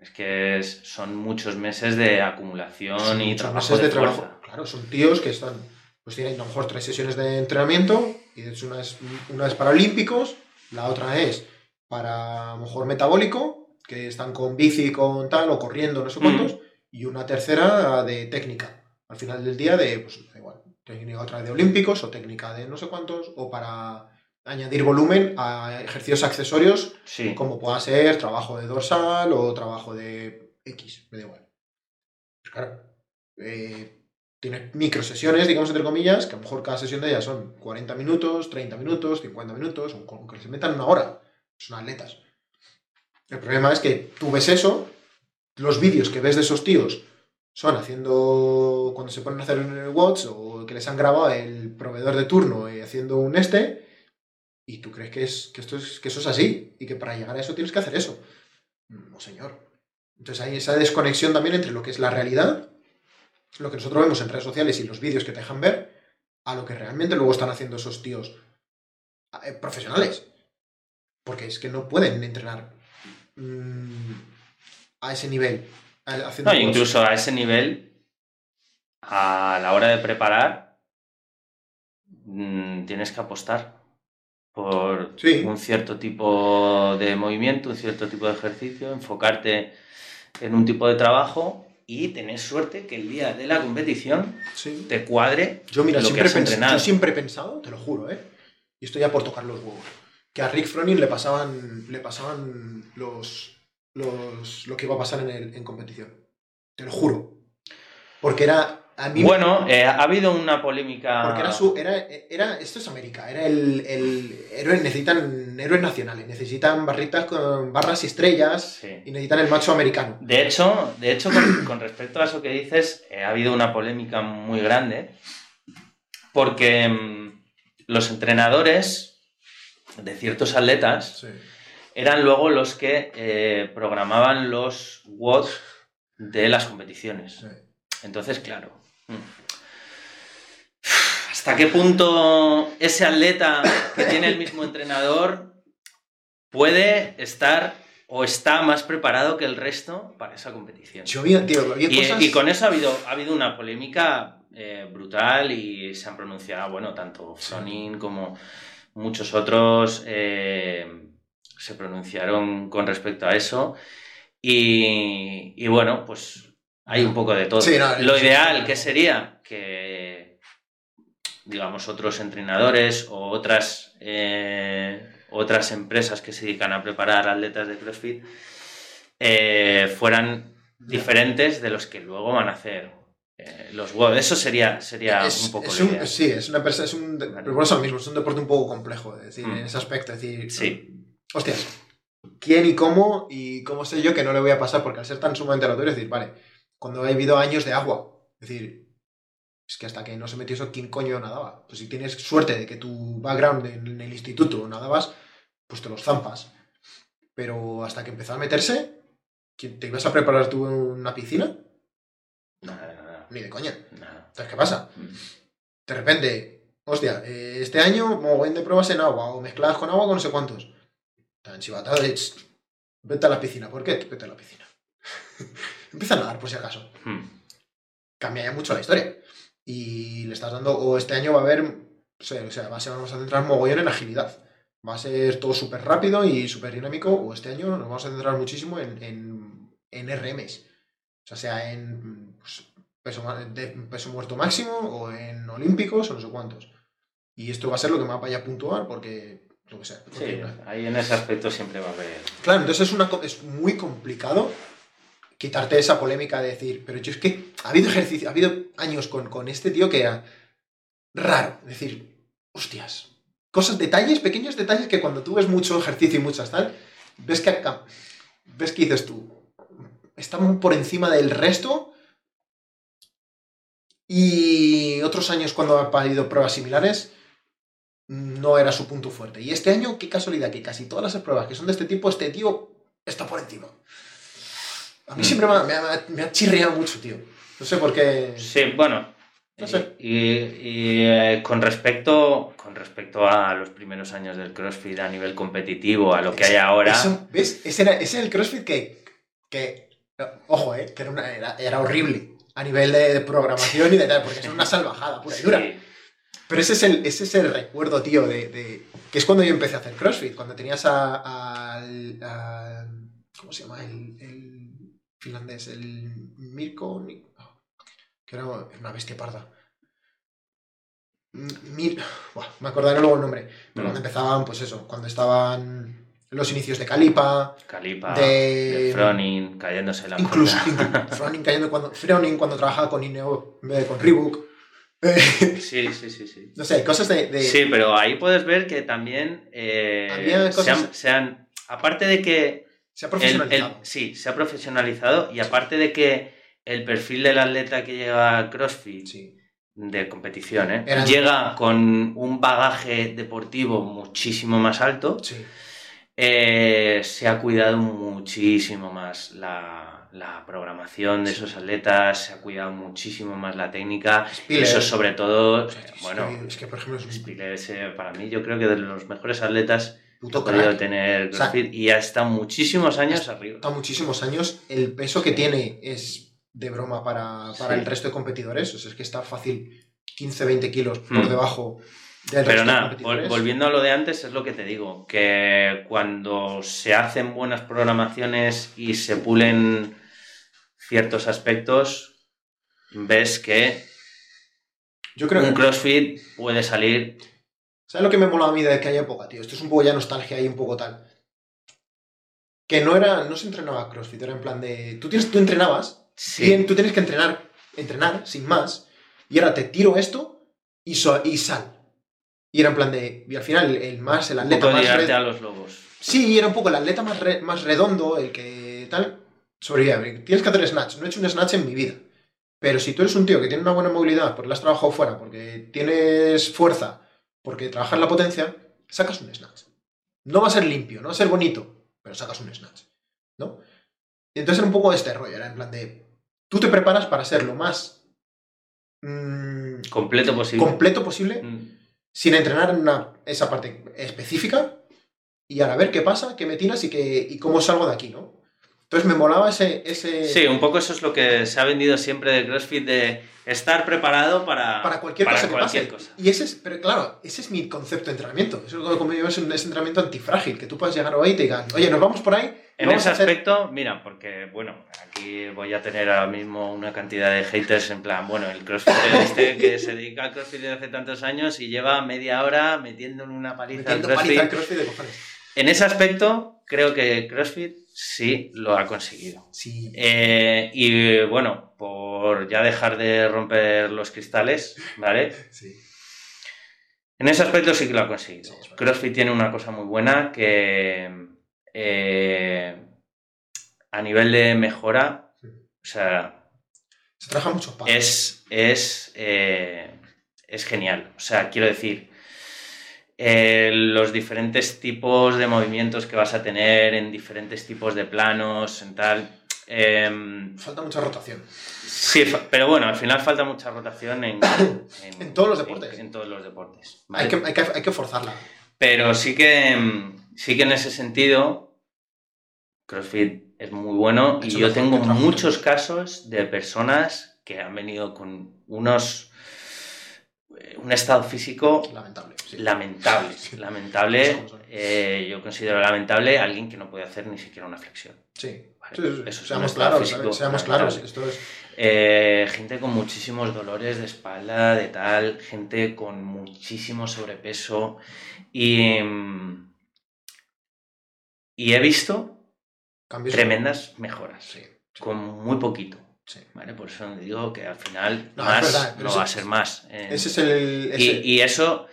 Speaker 2: es que es- son muchos meses de acumulación
Speaker 1: Son
Speaker 2: y trabajo
Speaker 1: meses
Speaker 2: de,
Speaker 1: de trabajo.
Speaker 2: fuerza.
Speaker 1: Claro, son tíos que están, pues tienen a lo mejor tres sesiones de entrenamiento, y de hecho una es, una es para olímpicos, la otra es para a lo mejor metabólico, que están con bici, con tal, o corriendo, no sé cuántos, y una tercera de técnica. Al final del día de, pues da igual, técnica otra de olímpicos, o técnica de no sé cuántos, o para añadir volumen a ejercicios accesorios
Speaker 2: Sí.
Speaker 1: como pueda ser trabajo de dorsal o trabajo de X, me da igual. Pues claro, eh, tienes micro sesiones, digamos entre comillas, que a lo mejor cada sesión de ellas son 40 minutos, 30 minutos, 50 minutos, o con que se metan una hora. Son atletas. El problema es que tú ves eso, los vídeos que ves de esos tíos son haciendo, cuando se ponen a hacer watts o que les han grabado el proveedor de turno y haciendo un este, y tú crees que, es, que, esto es, que eso es así y que para llegar a eso tienes que hacer eso. No, señor. Entonces hay esa desconexión también entre lo que es la realidad, lo que nosotros vemos en redes sociales y los vídeos que te dejan ver, a lo que realmente luego están haciendo esos tíos eh, profesionales. Porque es que no pueden entrenar mm, a ese nivel. Haciendo
Speaker 2: No,
Speaker 1: cosas.
Speaker 2: incluso a ese nivel, a la hora de preparar, mm, tienes que apostar por
Speaker 1: Sí.
Speaker 2: un cierto tipo de movimiento, un cierto tipo de ejercicio, enfocarte en un tipo de trabajo y tener suerte que el día de la competición
Speaker 1: Sí.
Speaker 2: te cuadre
Speaker 1: Yo, mira,
Speaker 2: lo que
Speaker 1: siempre,
Speaker 2: has entrenado.
Speaker 1: yo siempre he pensado, te lo juro, ¿eh? Y estoy ya por tocar los huevos. Que a Rick Froning le pasaban, le pasaban los, los, lo que iba a pasar en, el, en competición. Te lo juro. Porque era. A mí,
Speaker 2: Bueno, eh, ha habido una polémica.
Speaker 1: Porque era su. Era, era, esto es América. Era el, el héroe. Necesitan héroes nacionales. Necesitan barritas con barras y estrellas.
Speaker 2: Sí.
Speaker 1: Y necesitan el macho americano.
Speaker 2: De hecho, de hecho con, con respecto a eso que dices, eh, ha habido una polémica muy grande porque mm, los entrenadores de ciertos atletas
Speaker 1: Sí.
Speaker 2: eran luego los que eh, programaban los WODs de las competiciones. Entonces, claro. Mm. ¿Hasta qué punto ese atleta que tiene el mismo entrenador puede estar o está más preparado que el resto para esa competición?
Speaker 1: Yo vi, tío, había
Speaker 2: Y,
Speaker 1: cosas...
Speaker 2: y con eso ha habido, ha habido una polémica eh, brutal y se han pronunciado, bueno, tanto Fronin como muchos otros eh, se pronunciaron con respecto a eso. Y, y bueno, pues hay un poco de todo.
Speaker 1: Sí, no,
Speaker 2: Lo ideal, que sería? Que, digamos, otros entrenadores o otras, eh, otras empresas que se dedican a preparar atletas de CrossFit eh, fueran diferentes de los que luego van a hacer eh, los WOD. Eso sería, sería
Speaker 1: es,
Speaker 2: un poco
Speaker 1: es un- sí, es una persona, es un, pero eso mismo, es un deporte un poco complejo, es decir,
Speaker 2: Mm.
Speaker 1: en ese aspecto, es decir,
Speaker 2: Sí.
Speaker 1: hostias, quién y cómo y cómo sé yo que no le voy a pasar porque al ser tan sumamente aleatorio, es decir, vale, cuando ha habido años de agua, es decir, es que hasta que no se metió eso, ¿quién coño nadaba? Pues si tienes suerte de que tu background en el instituto nadabas, pues te los zampas. Pero hasta que empezó a meterse, ¿quién- ¿te ibas a preparar tú una piscina?
Speaker 2: Nada, nada,
Speaker 1: Ni de coña. Entonces, ¿qué pasa?
Speaker 2: Mm.
Speaker 1: de repente, hostia, eh, este año mogollón de pruebas en agua o mezcladas con agua con no sé cuántos. Tan chivatado de, "Ch, vete a la piscina. ¿Por qué? Vete a la piscina. <laughs> Empieza a nadar por si acaso.
Speaker 2: Mm.
Speaker 1: Cambia ya mucho la historia. Y le estás dando, o este año va a haber, o sea, o sea, va a ser, vamos a centrar mogollón en agilidad. Va a ser todo súper rápido y súper dinámico, o este año nos vamos a centrar muchísimo en, en, en RMs. O sea, sea en pues, peso, de peso muerto máximo o en olímpicos o no sé cuántos. Y esto va a ser lo que más vaya a puntuar porque, lo que sea.
Speaker 2: Sí, ahí en ese aspecto siempre va a haber.
Speaker 1: Claro, entonces es, una, es muy complicado quitarte esa polémica de decir, pero yo es que ha habido ejercicio, ha habido años con, con este tío que era raro. Decir, hostias, cosas, detalles, pequeños detalles que cuando tú ves mucho ejercicio y muchas tal, ves que, acá- ves que dices tú, está muy por encima del resto. Y otros años cuando ha habido pruebas similares, no era su punto fuerte. Y este año, qué casualidad, que casi todas las pruebas que son de este tipo, este tío está por encima. A mí
Speaker 2: Mm.
Speaker 1: siempre me ha, me ha- me ha chirriado mucho, tío. No sé por qué.
Speaker 2: Sí, bueno.
Speaker 1: No sé.
Speaker 2: Y, y, eh, con respecto con respecto a los primeros años del CrossFit a nivel competitivo, a lo que hay ahora.
Speaker 1: Eso, ¿Ves? Ese era, ese era el CrossFit que. que ojo, eh, que era, una- era, era horrible a nivel de, de programación y de tal, porque es una salvajada pura y dura.
Speaker 2: sí,
Speaker 1: Pero ese es el, ese es el recuerdo, tío, de, de- que es cuando yo empecé a hacer CrossFit, cuando tenías a- al... a- ¿Cómo se llama? El, el finlandés, el Mirko... Ni- que era una bestia parda. Mir... Me acordaré luego el nombre. Pero cuando empezaban, pues eso, cuando estaban los inicios de Calipa,
Speaker 2: Calipa,
Speaker 1: de-
Speaker 2: de Fronin, cayéndose la
Speaker 1: incluso
Speaker 2: puerta.
Speaker 1: inclu- <laughs> Froning cayendo cuando, Froning cuando trabajaba con Ineo, con Reebok. <laughs>
Speaker 2: Sí, sí, sí, sí.
Speaker 1: no sé, cosas de... de-
Speaker 2: Sí, pero ahí puedes ver que también eh,
Speaker 1: Había
Speaker 2: se, han,
Speaker 1: cosas-
Speaker 2: se han- aparte de que
Speaker 1: se ha
Speaker 2: el- el-
Speaker 1: profesionalizado.
Speaker 2: sí, se ha profesionalizado y aparte de que el perfil del atleta que llega a CrossFit
Speaker 1: Sí.
Speaker 2: de competición, ¿eh? Llega con un bagaje deportivo muchísimo más alto,
Speaker 1: Sí.
Speaker 2: eh, se ha cuidado muchísimo más la, la programación de esos atletas, se ha cuidado muchísimo más la técnica,
Speaker 1: Spiller.
Speaker 2: eso sobre todo,
Speaker 1: O sea, es
Speaker 2: bueno,
Speaker 1: que- es que, por ejemplo, es un
Speaker 2: Spiller es, para mí yo creo que de los mejores atletas
Speaker 1: puto
Speaker 2: ha podido
Speaker 1: crack.
Speaker 2: tener
Speaker 1: O sea,
Speaker 2: CrossFit y ha estado muchísimos años arriba.
Speaker 1: Está muchísimos años. El peso que tiene es de broma para, para
Speaker 2: Sí.
Speaker 1: el resto de competidores. O sea, es que está fácil 15-20 kilos por
Speaker 2: Hmm.
Speaker 1: debajo del
Speaker 2: Pero
Speaker 1: resto de
Speaker 2: nada, vol-
Speaker 1: competidores.
Speaker 2: volviendo a lo de antes, es lo que te digo, que cuando se hacen buenas programaciones y se pulen ciertos aspectos, ves que
Speaker 1: Yo creo
Speaker 2: un
Speaker 1: que...
Speaker 2: CrossFit puede salir.
Speaker 1: ¿Sabes lo que me mola a mí de aquella época, tío? Esto es un poco ya nostalgia y un poco tal. Que no era... No se entrenaba CrossFit, era en plan de... Tú, tienes, tú entrenabas
Speaker 2: Sí,
Speaker 1: Bien, tú tienes que entrenar, entrenar, sin más. Y ahora te tiro esto y, so- y sal. Y era en plan de. Y al final, el, el más, el atleta más.
Speaker 2: tirarte
Speaker 1: re-
Speaker 2: a los lobos.
Speaker 1: Sí, era un poco el atleta más, re- más redondo, el que tal. Sobrevive. Tienes que hacer snatch. No he hecho un snatch en mi vida. Pero si tú eres un tío que tiene una buena movilidad, porque la has trabajado fuera, porque tienes fuerza, porque trabajas la potencia, sacas un snatch. No va a ser limpio, no va a ser bonito, pero sacas un snatch, ¿no? Y entonces era un poco este rollo, era en plan de, tú te preparas para ser lo más mm,
Speaker 2: Completo posible.
Speaker 1: completo posible
Speaker 2: Mm.
Speaker 1: sin entrenar en una, esa parte específica y ahora ver qué pasa, qué me tiras y, qué, y cómo salgo de aquí, ¿no? Entonces me molaba ese... ese
Speaker 2: Sí, un poco eso es lo que se ha vendido siempre de CrossFit, de estar preparado para,
Speaker 1: para cualquier
Speaker 2: para
Speaker 1: cosa que pase.
Speaker 2: cosa.
Speaker 1: Y ese es, pero claro, ese es mi concepto de entrenamiento. Eso es como yo es un entrenamiento antifrágil, que tú puedes llegar ahí y te digan, oye, nos vamos por ahí.
Speaker 2: En ese
Speaker 1: a hacer-".
Speaker 2: aspecto, mira, porque, bueno, aquí voy a tener ahora mismo una cantidad de haters en plan, bueno, el crossfit este que se dedica al crossfit desde hace tantos años y lleva media hora metiéndole una paliza al
Speaker 1: Metiendo
Speaker 2: crossfit.
Speaker 1: paliza al crossfit de cojones.
Speaker 2: En ese aspecto, creo que CrossFit sí lo ha conseguido.
Speaker 1: Sí.
Speaker 2: Eh, y bueno, por ya dejar de romper los cristales, ¿vale? <laughs>
Speaker 1: sí.
Speaker 2: En ese aspecto sí que lo ha conseguido.
Speaker 1: Sí.
Speaker 2: CrossFit tiene una cosa muy buena que eh, a nivel de mejora, o sea,
Speaker 1: Se trabaja mucho
Speaker 2: es, es, eh, es genial. O sea, quiero decir, eh, los diferentes tipos de movimientos que vas a tener en diferentes tipos de planos, en tal. em,
Speaker 1: Falta mucha rotación.
Speaker 2: sí, pero bueno, al final falta mucha rotación en, <coughs> en-
Speaker 1: En todos los deportes.
Speaker 2: En, en todos los deportes.
Speaker 1: Hay que, hay, que, hay que forzarla.
Speaker 2: Pero sí que, mm, sí que en ese sentido, CrossFit es muy bueno y yo tengo muchos casos de personas que han venido con unos un estado físico
Speaker 1: Lamentable. sí.
Speaker 2: lamentable,
Speaker 1: Sí.
Speaker 2: lamentable. Eh, yo considero lamentable a alguien que no puede hacer ni siquiera una flexión.
Speaker 1: Sí.
Speaker 2: ¿vale?
Speaker 1: Sí, sí, sí.
Speaker 2: Eso es
Speaker 1: seamos claros, seamos claros. Esto es.
Speaker 2: Eh, gente con muchísimos dolores de espalda, de tal, gente con muchísimo sobrepeso y, mm, y he visto
Speaker 1: Cambios.
Speaker 2: tremendas mejoras con muy poquito,
Speaker 1: sí.
Speaker 2: ¿vale? Por eso digo que al final
Speaker 1: No,
Speaker 2: más
Speaker 1: verdad,
Speaker 2: no va a ser más. eh,
Speaker 1: Ese es el.
Speaker 2: y,
Speaker 1: ese-
Speaker 2: y eso,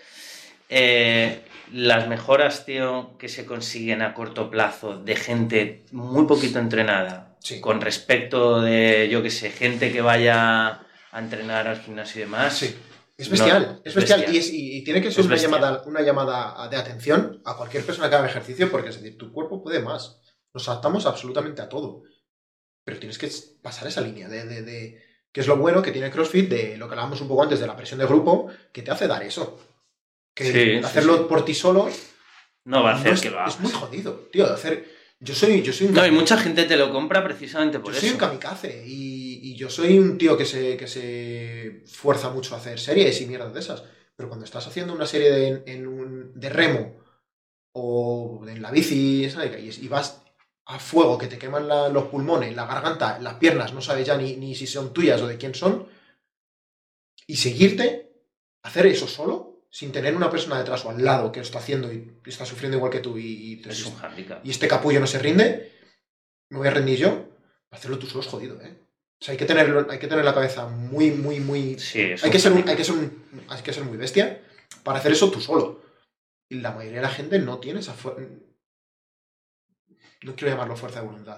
Speaker 2: eh, las mejoras, tío, que se consiguen a corto plazo de gente muy poquito entrenada,
Speaker 1: Sí.
Speaker 2: con respecto de, yo qué sé, gente que vaya a entrenar al gimnasio y demás.
Speaker 1: Sí. Es bestial,
Speaker 2: es
Speaker 1: es bestial.
Speaker 2: bestial.
Speaker 1: Y, es- y- y tiene que ser una
Speaker 2: bestial.
Speaker 1: llamada, una llamada de atención a cualquier persona que haga ejercicio, porque es decir, tu cuerpo puede más. Nos adaptamos absolutamente a todo. Pero tienes que pasar esa línea de, de, de- que es lo bueno que tiene CrossFit, de lo que hablábamos un poco antes de la presión de grupo, que te hace dar eso. Que
Speaker 2: Sí,
Speaker 1: hacerlo
Speaker 2: sí.
Speaker 1: por ti solo
Speaker 2: No va a hacer
Speaker 1: no es,
Speaker 2: que lo
Speaker 1: es
Speaker 2: hagas.
Speaker 1: muy jodido, tío. Hacer, yo soy, yo soy un
Speaker 2: No, y mucha gente te lo compra precisamente por
Speaker 1: yo soy
Speaker 2: eso.
Speaker 1: un kamikaze y, y yo soy un tío que se, que se fuerza mucho a hacer series y mierdas de esas. Pero cuando estás haciendo una serie de, en un- de remo o en la bici ¿sabes? y, y vas a fuego que te queman la- los pulmones, la garganta, las piernas, no sabes ya ni, ni si son tuyas o de quién son, y seguirte, hacer eso solo, sin tener una persona detrás o al lado que lo está haciendo y está sufriendo igual que tú y, y te-
Speaker 2: Es un handicap.
Speaker 1: y este capullo no se rinde, me voy a rendir yo. Hacerlo tú solo es jodido, ¿eh? O sea, hay que tener, hay que tener la cabeza muy, muy, muy.
Speaker 2: Sí,
Speaker 1: Hay que, ser un- hay, que ser un- hay que ser muy bestia para hacer eso tú solo. Y la mayoría de la gente no tiene esa. No quiero llamarlo fuerza de voluntad.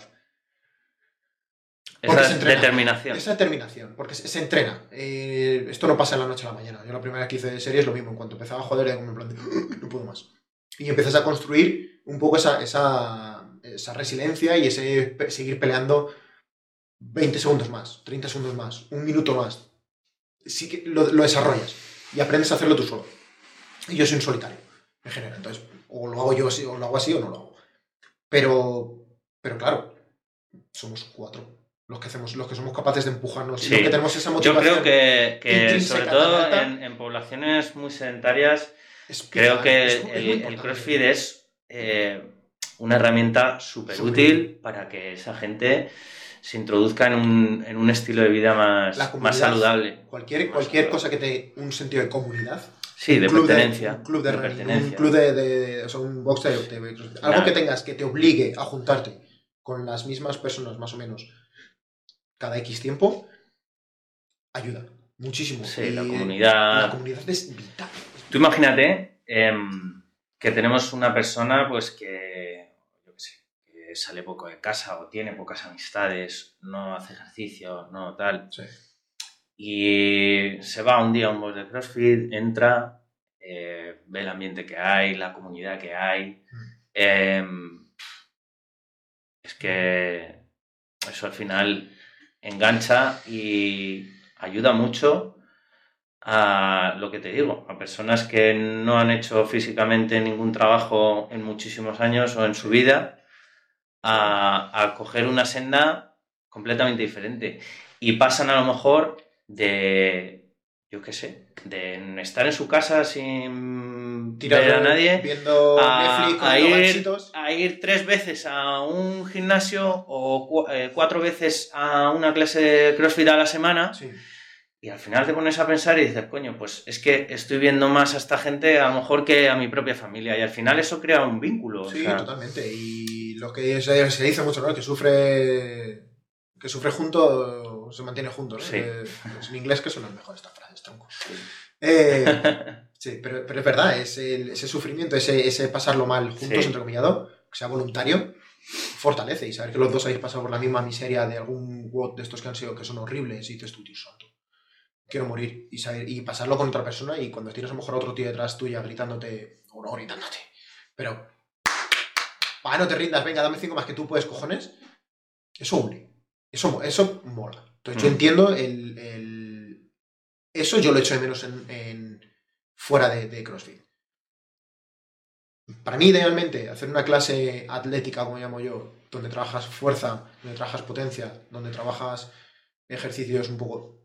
Speaker 1: porque
Speaker 2: Esa determinación.
Speaker 1: Esa determinación, porque se, se entrena. Eh, esto no pasa en la noche a la mañana. Yo la primera vez que hice serie es lo mismo. En cuanto empezaba a joder, era como en plan de, no puedo más. Y empiezas a construir un poco esa, esa, esa resiliencia y ese pe- seguir peleando 20 segundos más, 30 segundos más, un minuto más. Sí que lo, lo desarrollas y aprendes a hacerlo tú solo. Y yo soy un solitario, en general. Entonces, o lo hago yo así, o lo hago así, o no lo hago. Pero, pero claro, somos cuatro los que hacemos, los que somos capaces de empujarnos
Speaker 2: Sí.
Speaker 1: los que tenemos esa
Speaker 2: Yo
Speaker 1: motivación.
Speaker 2: creo que, sobre todo
Speaker 1: alta.
Speaker 2: en, en poblaciones muy sedentarias, creo que
Speaker 1: es-
Speaker 2: el. CrossFit es eh, una herramienta súper útil para que esa gente se introduzca en un, en un estilo de vida más, más saludable.
Speaker 1: Cualquier,
Speaker 2: Más
Speaker 1: cualquier
Speaker 2: saludable.
Speaker 1: cosa que te un sentido de comunidad.
Speaker 2: Sí, de
Speaker 1: club
Speaker 2: pertenencia.
Speaker 1: un club de,
Speaker 2: pertenencia.
Speaker 1: un club de, de- o sea, un box algo
Speaker 2: Nah.
Speaker 1: que tengas que te obligue a juntarte con las mismas personas más o menos cada X tiempo ayuda muchísimo.
Speaker 2: Sí,
Speaker 1: Y
Speaker 2: la comunidad.
Speaker 1: La comunidad es vital.
Speaker 2: Tú imagínate em, que tenemos una persona pues que, yo qué sé, que sale poco de casa o tiene pocas amistades, no hace ejercicio, no tal,
Speaker 1: Sí.
Speaker 2: Y se va un día a un box de CrossFit, entra, eh, ve el ambiente que hay, la comunidad que hay,
Speaker 1: Mm.
Speaker 2: em, es que eso al final engancha y ayuda mucho a lo que te digo, a personas que no han hecho físicamente ningún trabajo en muchísimos años o en su vida, a, a coger una senda completamente diferente. Y pasan a lo mejor de, yo qué sé, de estar en su casa sin ver a nadie,
Speaker 1: viendo
Speaker 2: a,
Speaker 1: Netflix,
Speaker 2: a ir, a ir tres veces a un gimnasio o cu- eh, cuatro veces a una clase de CrossFit a la semana.
Speaker 1: Sí.
Speaker 2: Y al final te pones a pensar y dices, coño, pues es que estoy viendo más a esta gente a lo mejor que a mi propia familia. Y al final eso crea un vínculo. o
Speaker 1: Sí,
Speaker 2: sea,
Speaker 1: totalmente. Y lo que se, se dice mucho, ¿no? Que sufre que sufre junto se mantiene junto, ¿no?
Speaker 2: Sí.
Speaker 1: Es en inglés que son las mejores estas frases, tronco. Eh, <laughs> sí, pero, pero es verdad, ese, ese sufrimiento, ese, ese pasarlo mal juntos,
Speaker 2: Sí.
Speaker 1: entrecomillado, que sea voluntario, fortalece. Y saber que los dos habéis pasado por la misma miseria de algún WOD de estos que han sido, que son horribles, y dices tú, tío santo, quiero morir. Y, saber, y pasarlo con otra persona, y cuando tienes a lo mejor otro tío detrás tuya gritándote, o no gritándote, pero Ah, no te rindas, venga, dame cinco más que tú puedes, cojones. Eso une. Eso, eso mola. Entonces yo
Speaker 2: Mm.
Speaker 1: entiendo el, el- Eso yo lo echo de menos en, en- fuera de, de CrossFit. Para mí, idealmente, hacer una clase atlética, como llamo yo, donde trabajas fuerza, donde trabajas potencia, donde trabajas ejercicios un poco,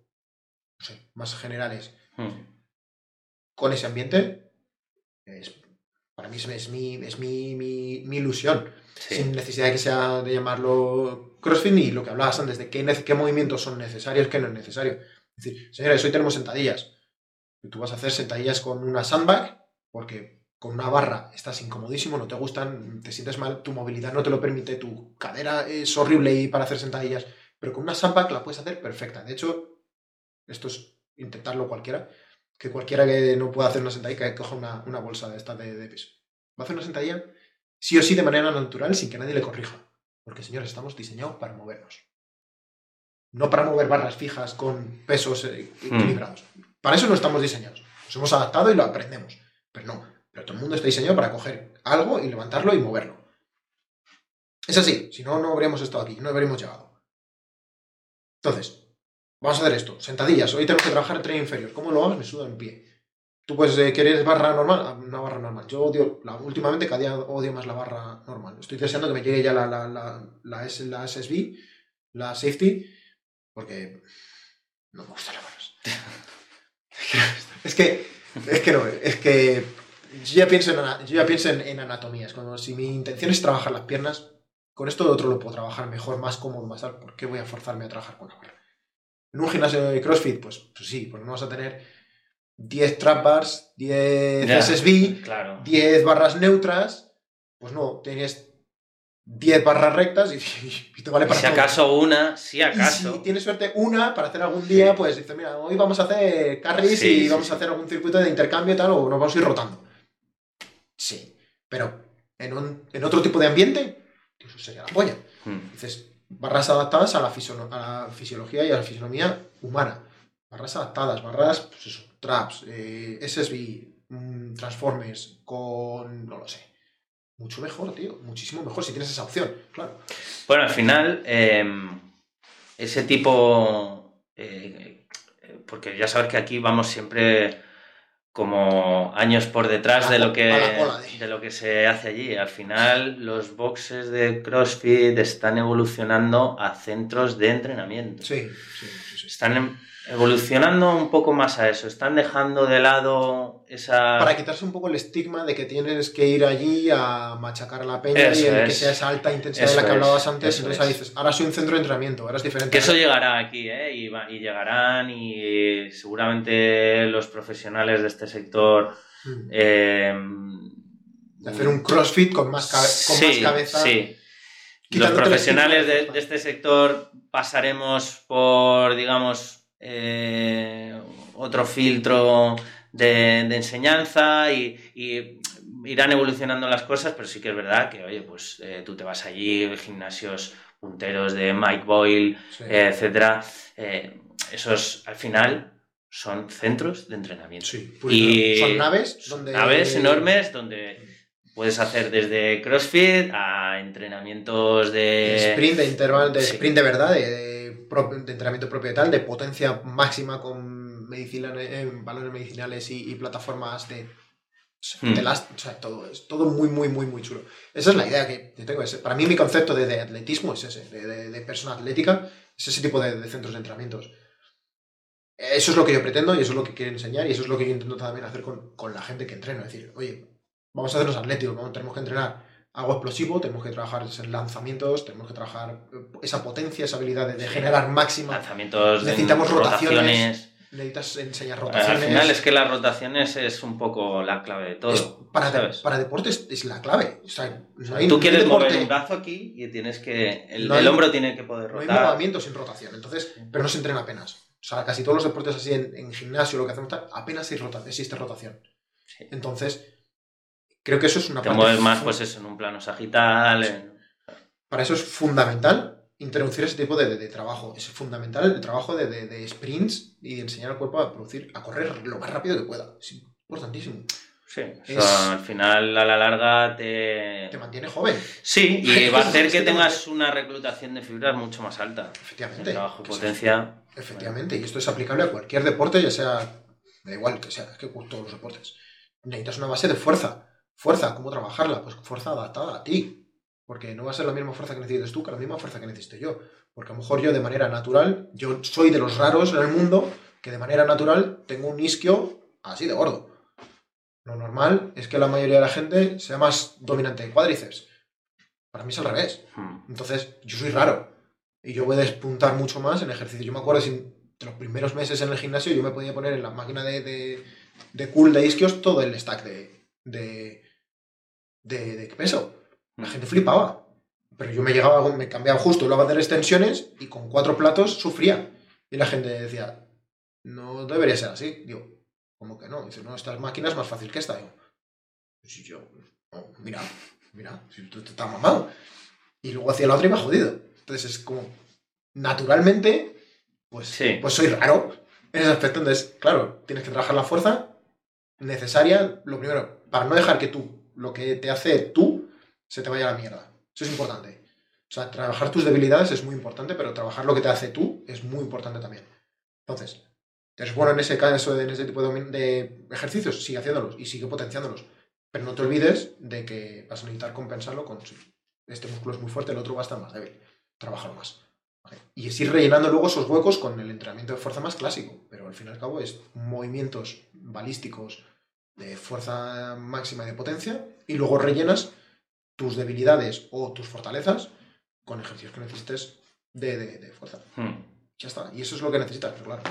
Speaker 1: no sé, más generales,
Speaker 2: Hmm.
Speaker 1: con ese ambiente, es, para mí es, es mi, es mi, mi- mi ilusión Sin necesidad de que sea de llamarlo CrossFit ni lo que hablabas antes de qué, qué movimientos son necesarios, qué no es necesario. Es decir, señores, hoy tenemos sentadillas. Y tú vas a hacer sentadillas con una sandbag porque con una barra estás incomodísimo, no te gustan, te sientes mal, tu movilidad no te lo permite, tu cadera es horrible y para hacer sentadillas, pero con una sandbag la puedes hacer perfecta. De hecho, esto es intentarlo cualquiera, que cualquiera que no pueda hacer una sentadilla, que coja una, una bolsa de esta de, de peso. Va a hacer una sentadilla sí o sí de manera natural sin que nadie le corrija. Porque, señores, estamos diseñados para movernos. No para mover barras fijas con pesos eh, equilibrados. Para eso no estamos diseñados. Nos hemos adaptado y lo aprendemos. Pero no. Pero todo el mundo está diseñado para coger algo y levantarlo y moverlo. Es así. Si no, no habríamos estado aquí. No habríamos llegado. Entonces, vamos a hacer esto. Sentadillas. Hoy tenemos que trabajar el tren inferior. ¿Cómo lo hagas? Me suda en pie. Tú pues eh, barra normal, Ah, una barra normal. Yo odio, la, últimamente cada día odio más la barra normal. Estoy deseando que me llegue ya la, la, la, la, S- la SSB, la safety, porque no me gustan las barras. es que, es que no, es que yo ya pienso en, ya pienso en, anatomías. Cuando si mi intención es trabajar las piernas, con esto de otro lo puedo trabajar mejor, más cómodo, más tal. ¿Por qué voy a forzarme a trabajar con una barra? En un gimnasio de CrossFit, pues, pues sí, porque no vas a tener 10 trap bars, 10
Speaker 2: Ya,
Speaker 1: SSB,
Speaker 2: Claro.
Speaker 1: 10 barras neutras, pues no, tienes 10 barras rectas y, <laughs> y te vale
Speaker 2: Y
Speaker 1: para
Speaker 2: si
Speaker 1: todo.
Speaker 2: acaso una, si
Speaker 1: Y
Speaker 2: acaso.
Speaker 1: si tienes suerte una para hacer algún día,
Speaker 2: Sí.
Speaker 1: pues dices, mira, hoy vamos a hacer carries
Speaker 2: Sí,
Speaker 1: y
Speaker 2: sí,
Speaker 1: vamos
Speaker 2: sí.
Speaker 1: a hacer algún circuito de intercambio y tal, o nos vamos a ir rotando. Sí, pero en, un- en otro tipo de ambiente, eso sería la polla.
Speaker 2: Hmm.
Speaker 1: Dices, barras adaptadas a la, fisiono- a la fisiología y a la fisionomía humana. Barras adaptadas, barras, pues eso, traps, eh, SSB, mm, transformers, con, no lo sé. Mucho mejor, tío, muchísimo mejor si tienes esa opción, claro.
Speaker 2: Bueno, al final, eh, ese tipo. eh, eh, porque ya sabes que aquí vamos siempre como años por detrás de lo que,
Speaker 1: de-
Speaker 2: de lo que se hace allí. Al final, los boxes de CrossFit están evolucionando a centros de entrenamiento.
Speaker 1: Sí, sí,
Speaker 2: Están em- evolucionando un poco más a eso. Están dejando de lado esa.
Speaker 1: Para quitarse un poco el estigma de que tienes que ir allí a machacar a la peña
Speaker 2: Eso
Speaker 1: y que sea esa alta intensidad
Speaker 2: Eso
Speaker 1: de la que hablabas antes,
Speaker 2: eso
Speaker 1: entonces ahí dices, ahora soy un centro de entrenamiento, ahora es diferente.
Speaker 2: Que eso llegará aquí, ¿eh? Y, va- y llegarán y seguramente los profesionales de este sector...
Speaker 1: Mm.
Speaker 2: eh,
Speaker 1: De hacer un crossfit con más, con
Speaker 2: sí,
Speaker 1: más cabeza.
Speaker 2: Sí. Los profesionales de, de este sector pasaremos por, digamos, eh, otro filtro de, de enseñanza y, y irán evolucionando las cosas, pero sí que es verdad que, oye, pues eh, tú te vas allí, gimnasios punteros de Mike Boyle,
Speaker 1: Sí.
Speaker 2: eh, etcétera, esos al final son centros de entrenamiento.
Speaker 1: Sí,
Speaker 2: y-
Speaker 1: son naves donde...
Speaker 2: Naves enormes donde puedes hacer desde CrossFit a entrenamientos de...
Speaker 1: sprint, de interval, de sprint de verdad, de, entrenamiento propio y tal, de potencia máxima con medicina, eh, valores medicinales y, plataformas de... Hmm. o sea, todo, es todo muy, muy, muy, muy chulo. Esa es la idea que yo tengo. Para mí mi concepto de, atletismo es ese, de, persona atlética, es ese tipo de, centros de entrenamientos. Eso es lo que yo pretendo y eso es lo que quiero enseñar y eso es lo que yo intento también hacer con, con la gente que entreno. Es decir, oye, vamos a hacernos atléticos, tenemos que entrenar algo explosivo, tenemos que trabajar en lanzamientos, tenemos que trabajar eh, esa potencia, esa habilidad de, generar máxima.
Speaker 2: Lanzamientos,
Speaker 1: necesitamos rotaciones. Necesitas enseñar rotaciones.
Speaker 2: Al final es que las rotaciones es un poco la clave de todo.
Speaker 1: para, para deportes es la clave.
Speaker 2: Tú quieres mover un brazo aquí y tienes que. El, hombro tiene que poder rotar.
Speaker 1: No hay movimiento sin rotación, entonces, pero no se entrena apenas. O sea, casi todos los deportes así en, gimnasio, lo que hacemos, apenas existe rotación. Entonces, Creo que eso es una
Speaker 2: Te mueves más, pues eso, en un plano sagital.
Speaker 1: Para eso es fundamental introducir ese tipo de, trabajo. Es fundamental el trabajo de, sprints y de enseñar al cuerpo a producir, a correr lo más rápido que pueda. Es importantísimo.
Speaker 2: Sí, al final a la larga te...
Speaker 1: Te mantiene joven.
Speaker 2: Sí, y <laughs> va a hacer que tengas una reclutación de fibras mucho más alta.
Speaker 1: Efectivamente.
Speaker 2: trabajo, potencia...
Speaker 1: Efectivamente, y esto es aplicable a cualquier deporte, ya sea... Da igual que sea, es que todos los deportes. Necesitas una base de fuerza. Fuerza, ¿cómo trabajarla? Pues fuerza adaptada a ti. Porque no va a ser la misma fuerza que necesites tú que la misma fuerza que necesito yo. Porque a lo mejor yo de manera natural, yo soy de los raros en el mundo que de manera natural tengo un isquio así de gordo. Lo normal es que la mayoría de la gente sea más dominante de cuádriceps. Para mí es al revés. Hmm. Entonces, yo soy raro. Y yo voy a despuntar mucho más en ejercicio. Yo me acuerdo de los primeros meses en el gimnasio yo me podía poner en la máquina de, de, de cool de isquios todo el stack de, de, de, de peso. La gente flipaba. Pero yo me llegaba, me cambiaba justo, lo a hacer extensiones y con cuatro platos sufría. Y la gente decía, no debería ser así. Digo, ¿cómo que no? Dice, no, esta máquina es más fácil que esta. Digo, yo, mira, mira, si tú estás mamado. Y luego hacía la otra y me ha jodido. Entonces es como, naturalmente, pues, pues soy raro en ese aspecto. Entonces, claro, tienes que trabajar la fuerza necesaria, lo primero, para no dejar que tú, lo que te hace tú, se te vaya a la mierda. Eso es importante. O sea, trabajar tus debilidades es muy importante, pero trabajar lo que te hace tú es muy importante también. Entonces, eres bueno en ese caso, en ese tipo de, ejercicios, sigue haciéndolos y sigue potenciándolos. Pero no te olvides de que vas a necesitar compensarlo con este músculo es muy fuerte, el otro va a estar más débil. Trabájalo más. Y es rellenando luego esos huecos con el entrenamiento de fuerza más clásico. Pero al fin y al cabo es movimientos balísticos de fuerza máxima y de potencia y luego rellenas tus debilidades o tus fortalezas con ejercicios que necesites de, fuerza. Hmm. Ya está. Y eso es lo que necesitas, claro.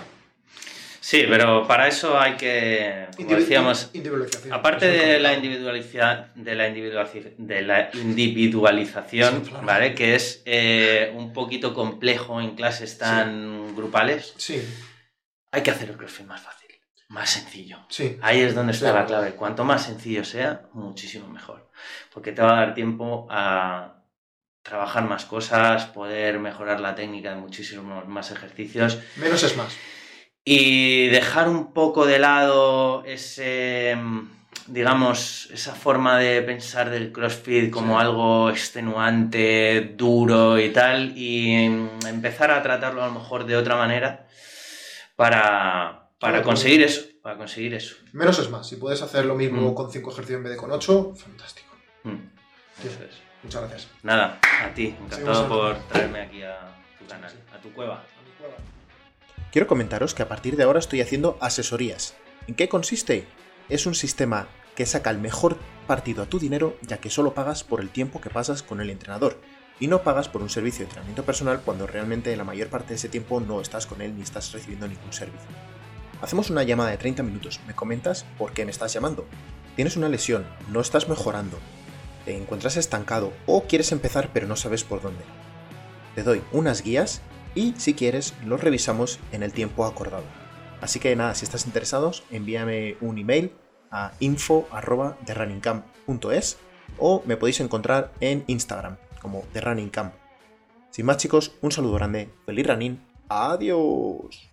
Speaker 2: Sí, pero para eso hay que, como decíamos, aparte de la, individualización, de la, de la individualización, ¿vale? Que es eh, un poquito complejo en clases tan grupales,
Speaker 1: sí.
Speaker 2: hay que hacer el crossfit más fácil más sencillo.
Speaker 1: Sí.
Speaker 2: Ahí es donde está la clave. Cuanto más sencillo sea, muchísimo mejor. Porque te va a dar tiempo a trabajar más cosas, poder mejorar la técnica de muchísimos más ejercicios.
Speaker 1: Menos es más.
Speaker 2: Y dejar un poco de lado ese, digamos, esa forma de pensar del CrossFit como algo extenuante, duro y tal, y empezar a tratarlo a lo mejor de otra manera para, para conseguir eso, para conseguir eso.
Speaker 1: Menos es más. Si puedes hacer lo mismo mm. con 5 ejercicios en vez de con 8, fantástico. Mm. Muchas gracias.
Speaker 2: Nada, a ti. Encantado por traerme aquí a tu canal, a tu cueva.
Speaker 1: Quiero comentaros que a partir de ahora estoy haciendo asesorías. ¿En qué consiste? Es un sistema que saca el mejor partido a tu dinero ya que solo pagas por el tiempo que pasas con el entrenador y no pagas por un servicio de entrenamiento personal cuando realmente la mayor parte de ese tiempo no estás con él ni estás recibiendo ningún servicio. Hacemos una llamada de 30 minutos, me comentas por qué me estás llamando. Tienes una lesión, no estás mejorando, te encuentras estancado o quieres empezar pero no sabes por dónde. Te doy unas guías y si quieres lo revisamos en el tiempo acordado. Así que nada, si estás interesado, envíame un email a info.therunningcamp.es o me podéis encontrar en Instagram como TheRunningCamp. Sin más chicos, un saludo grande, feliz running, adiós.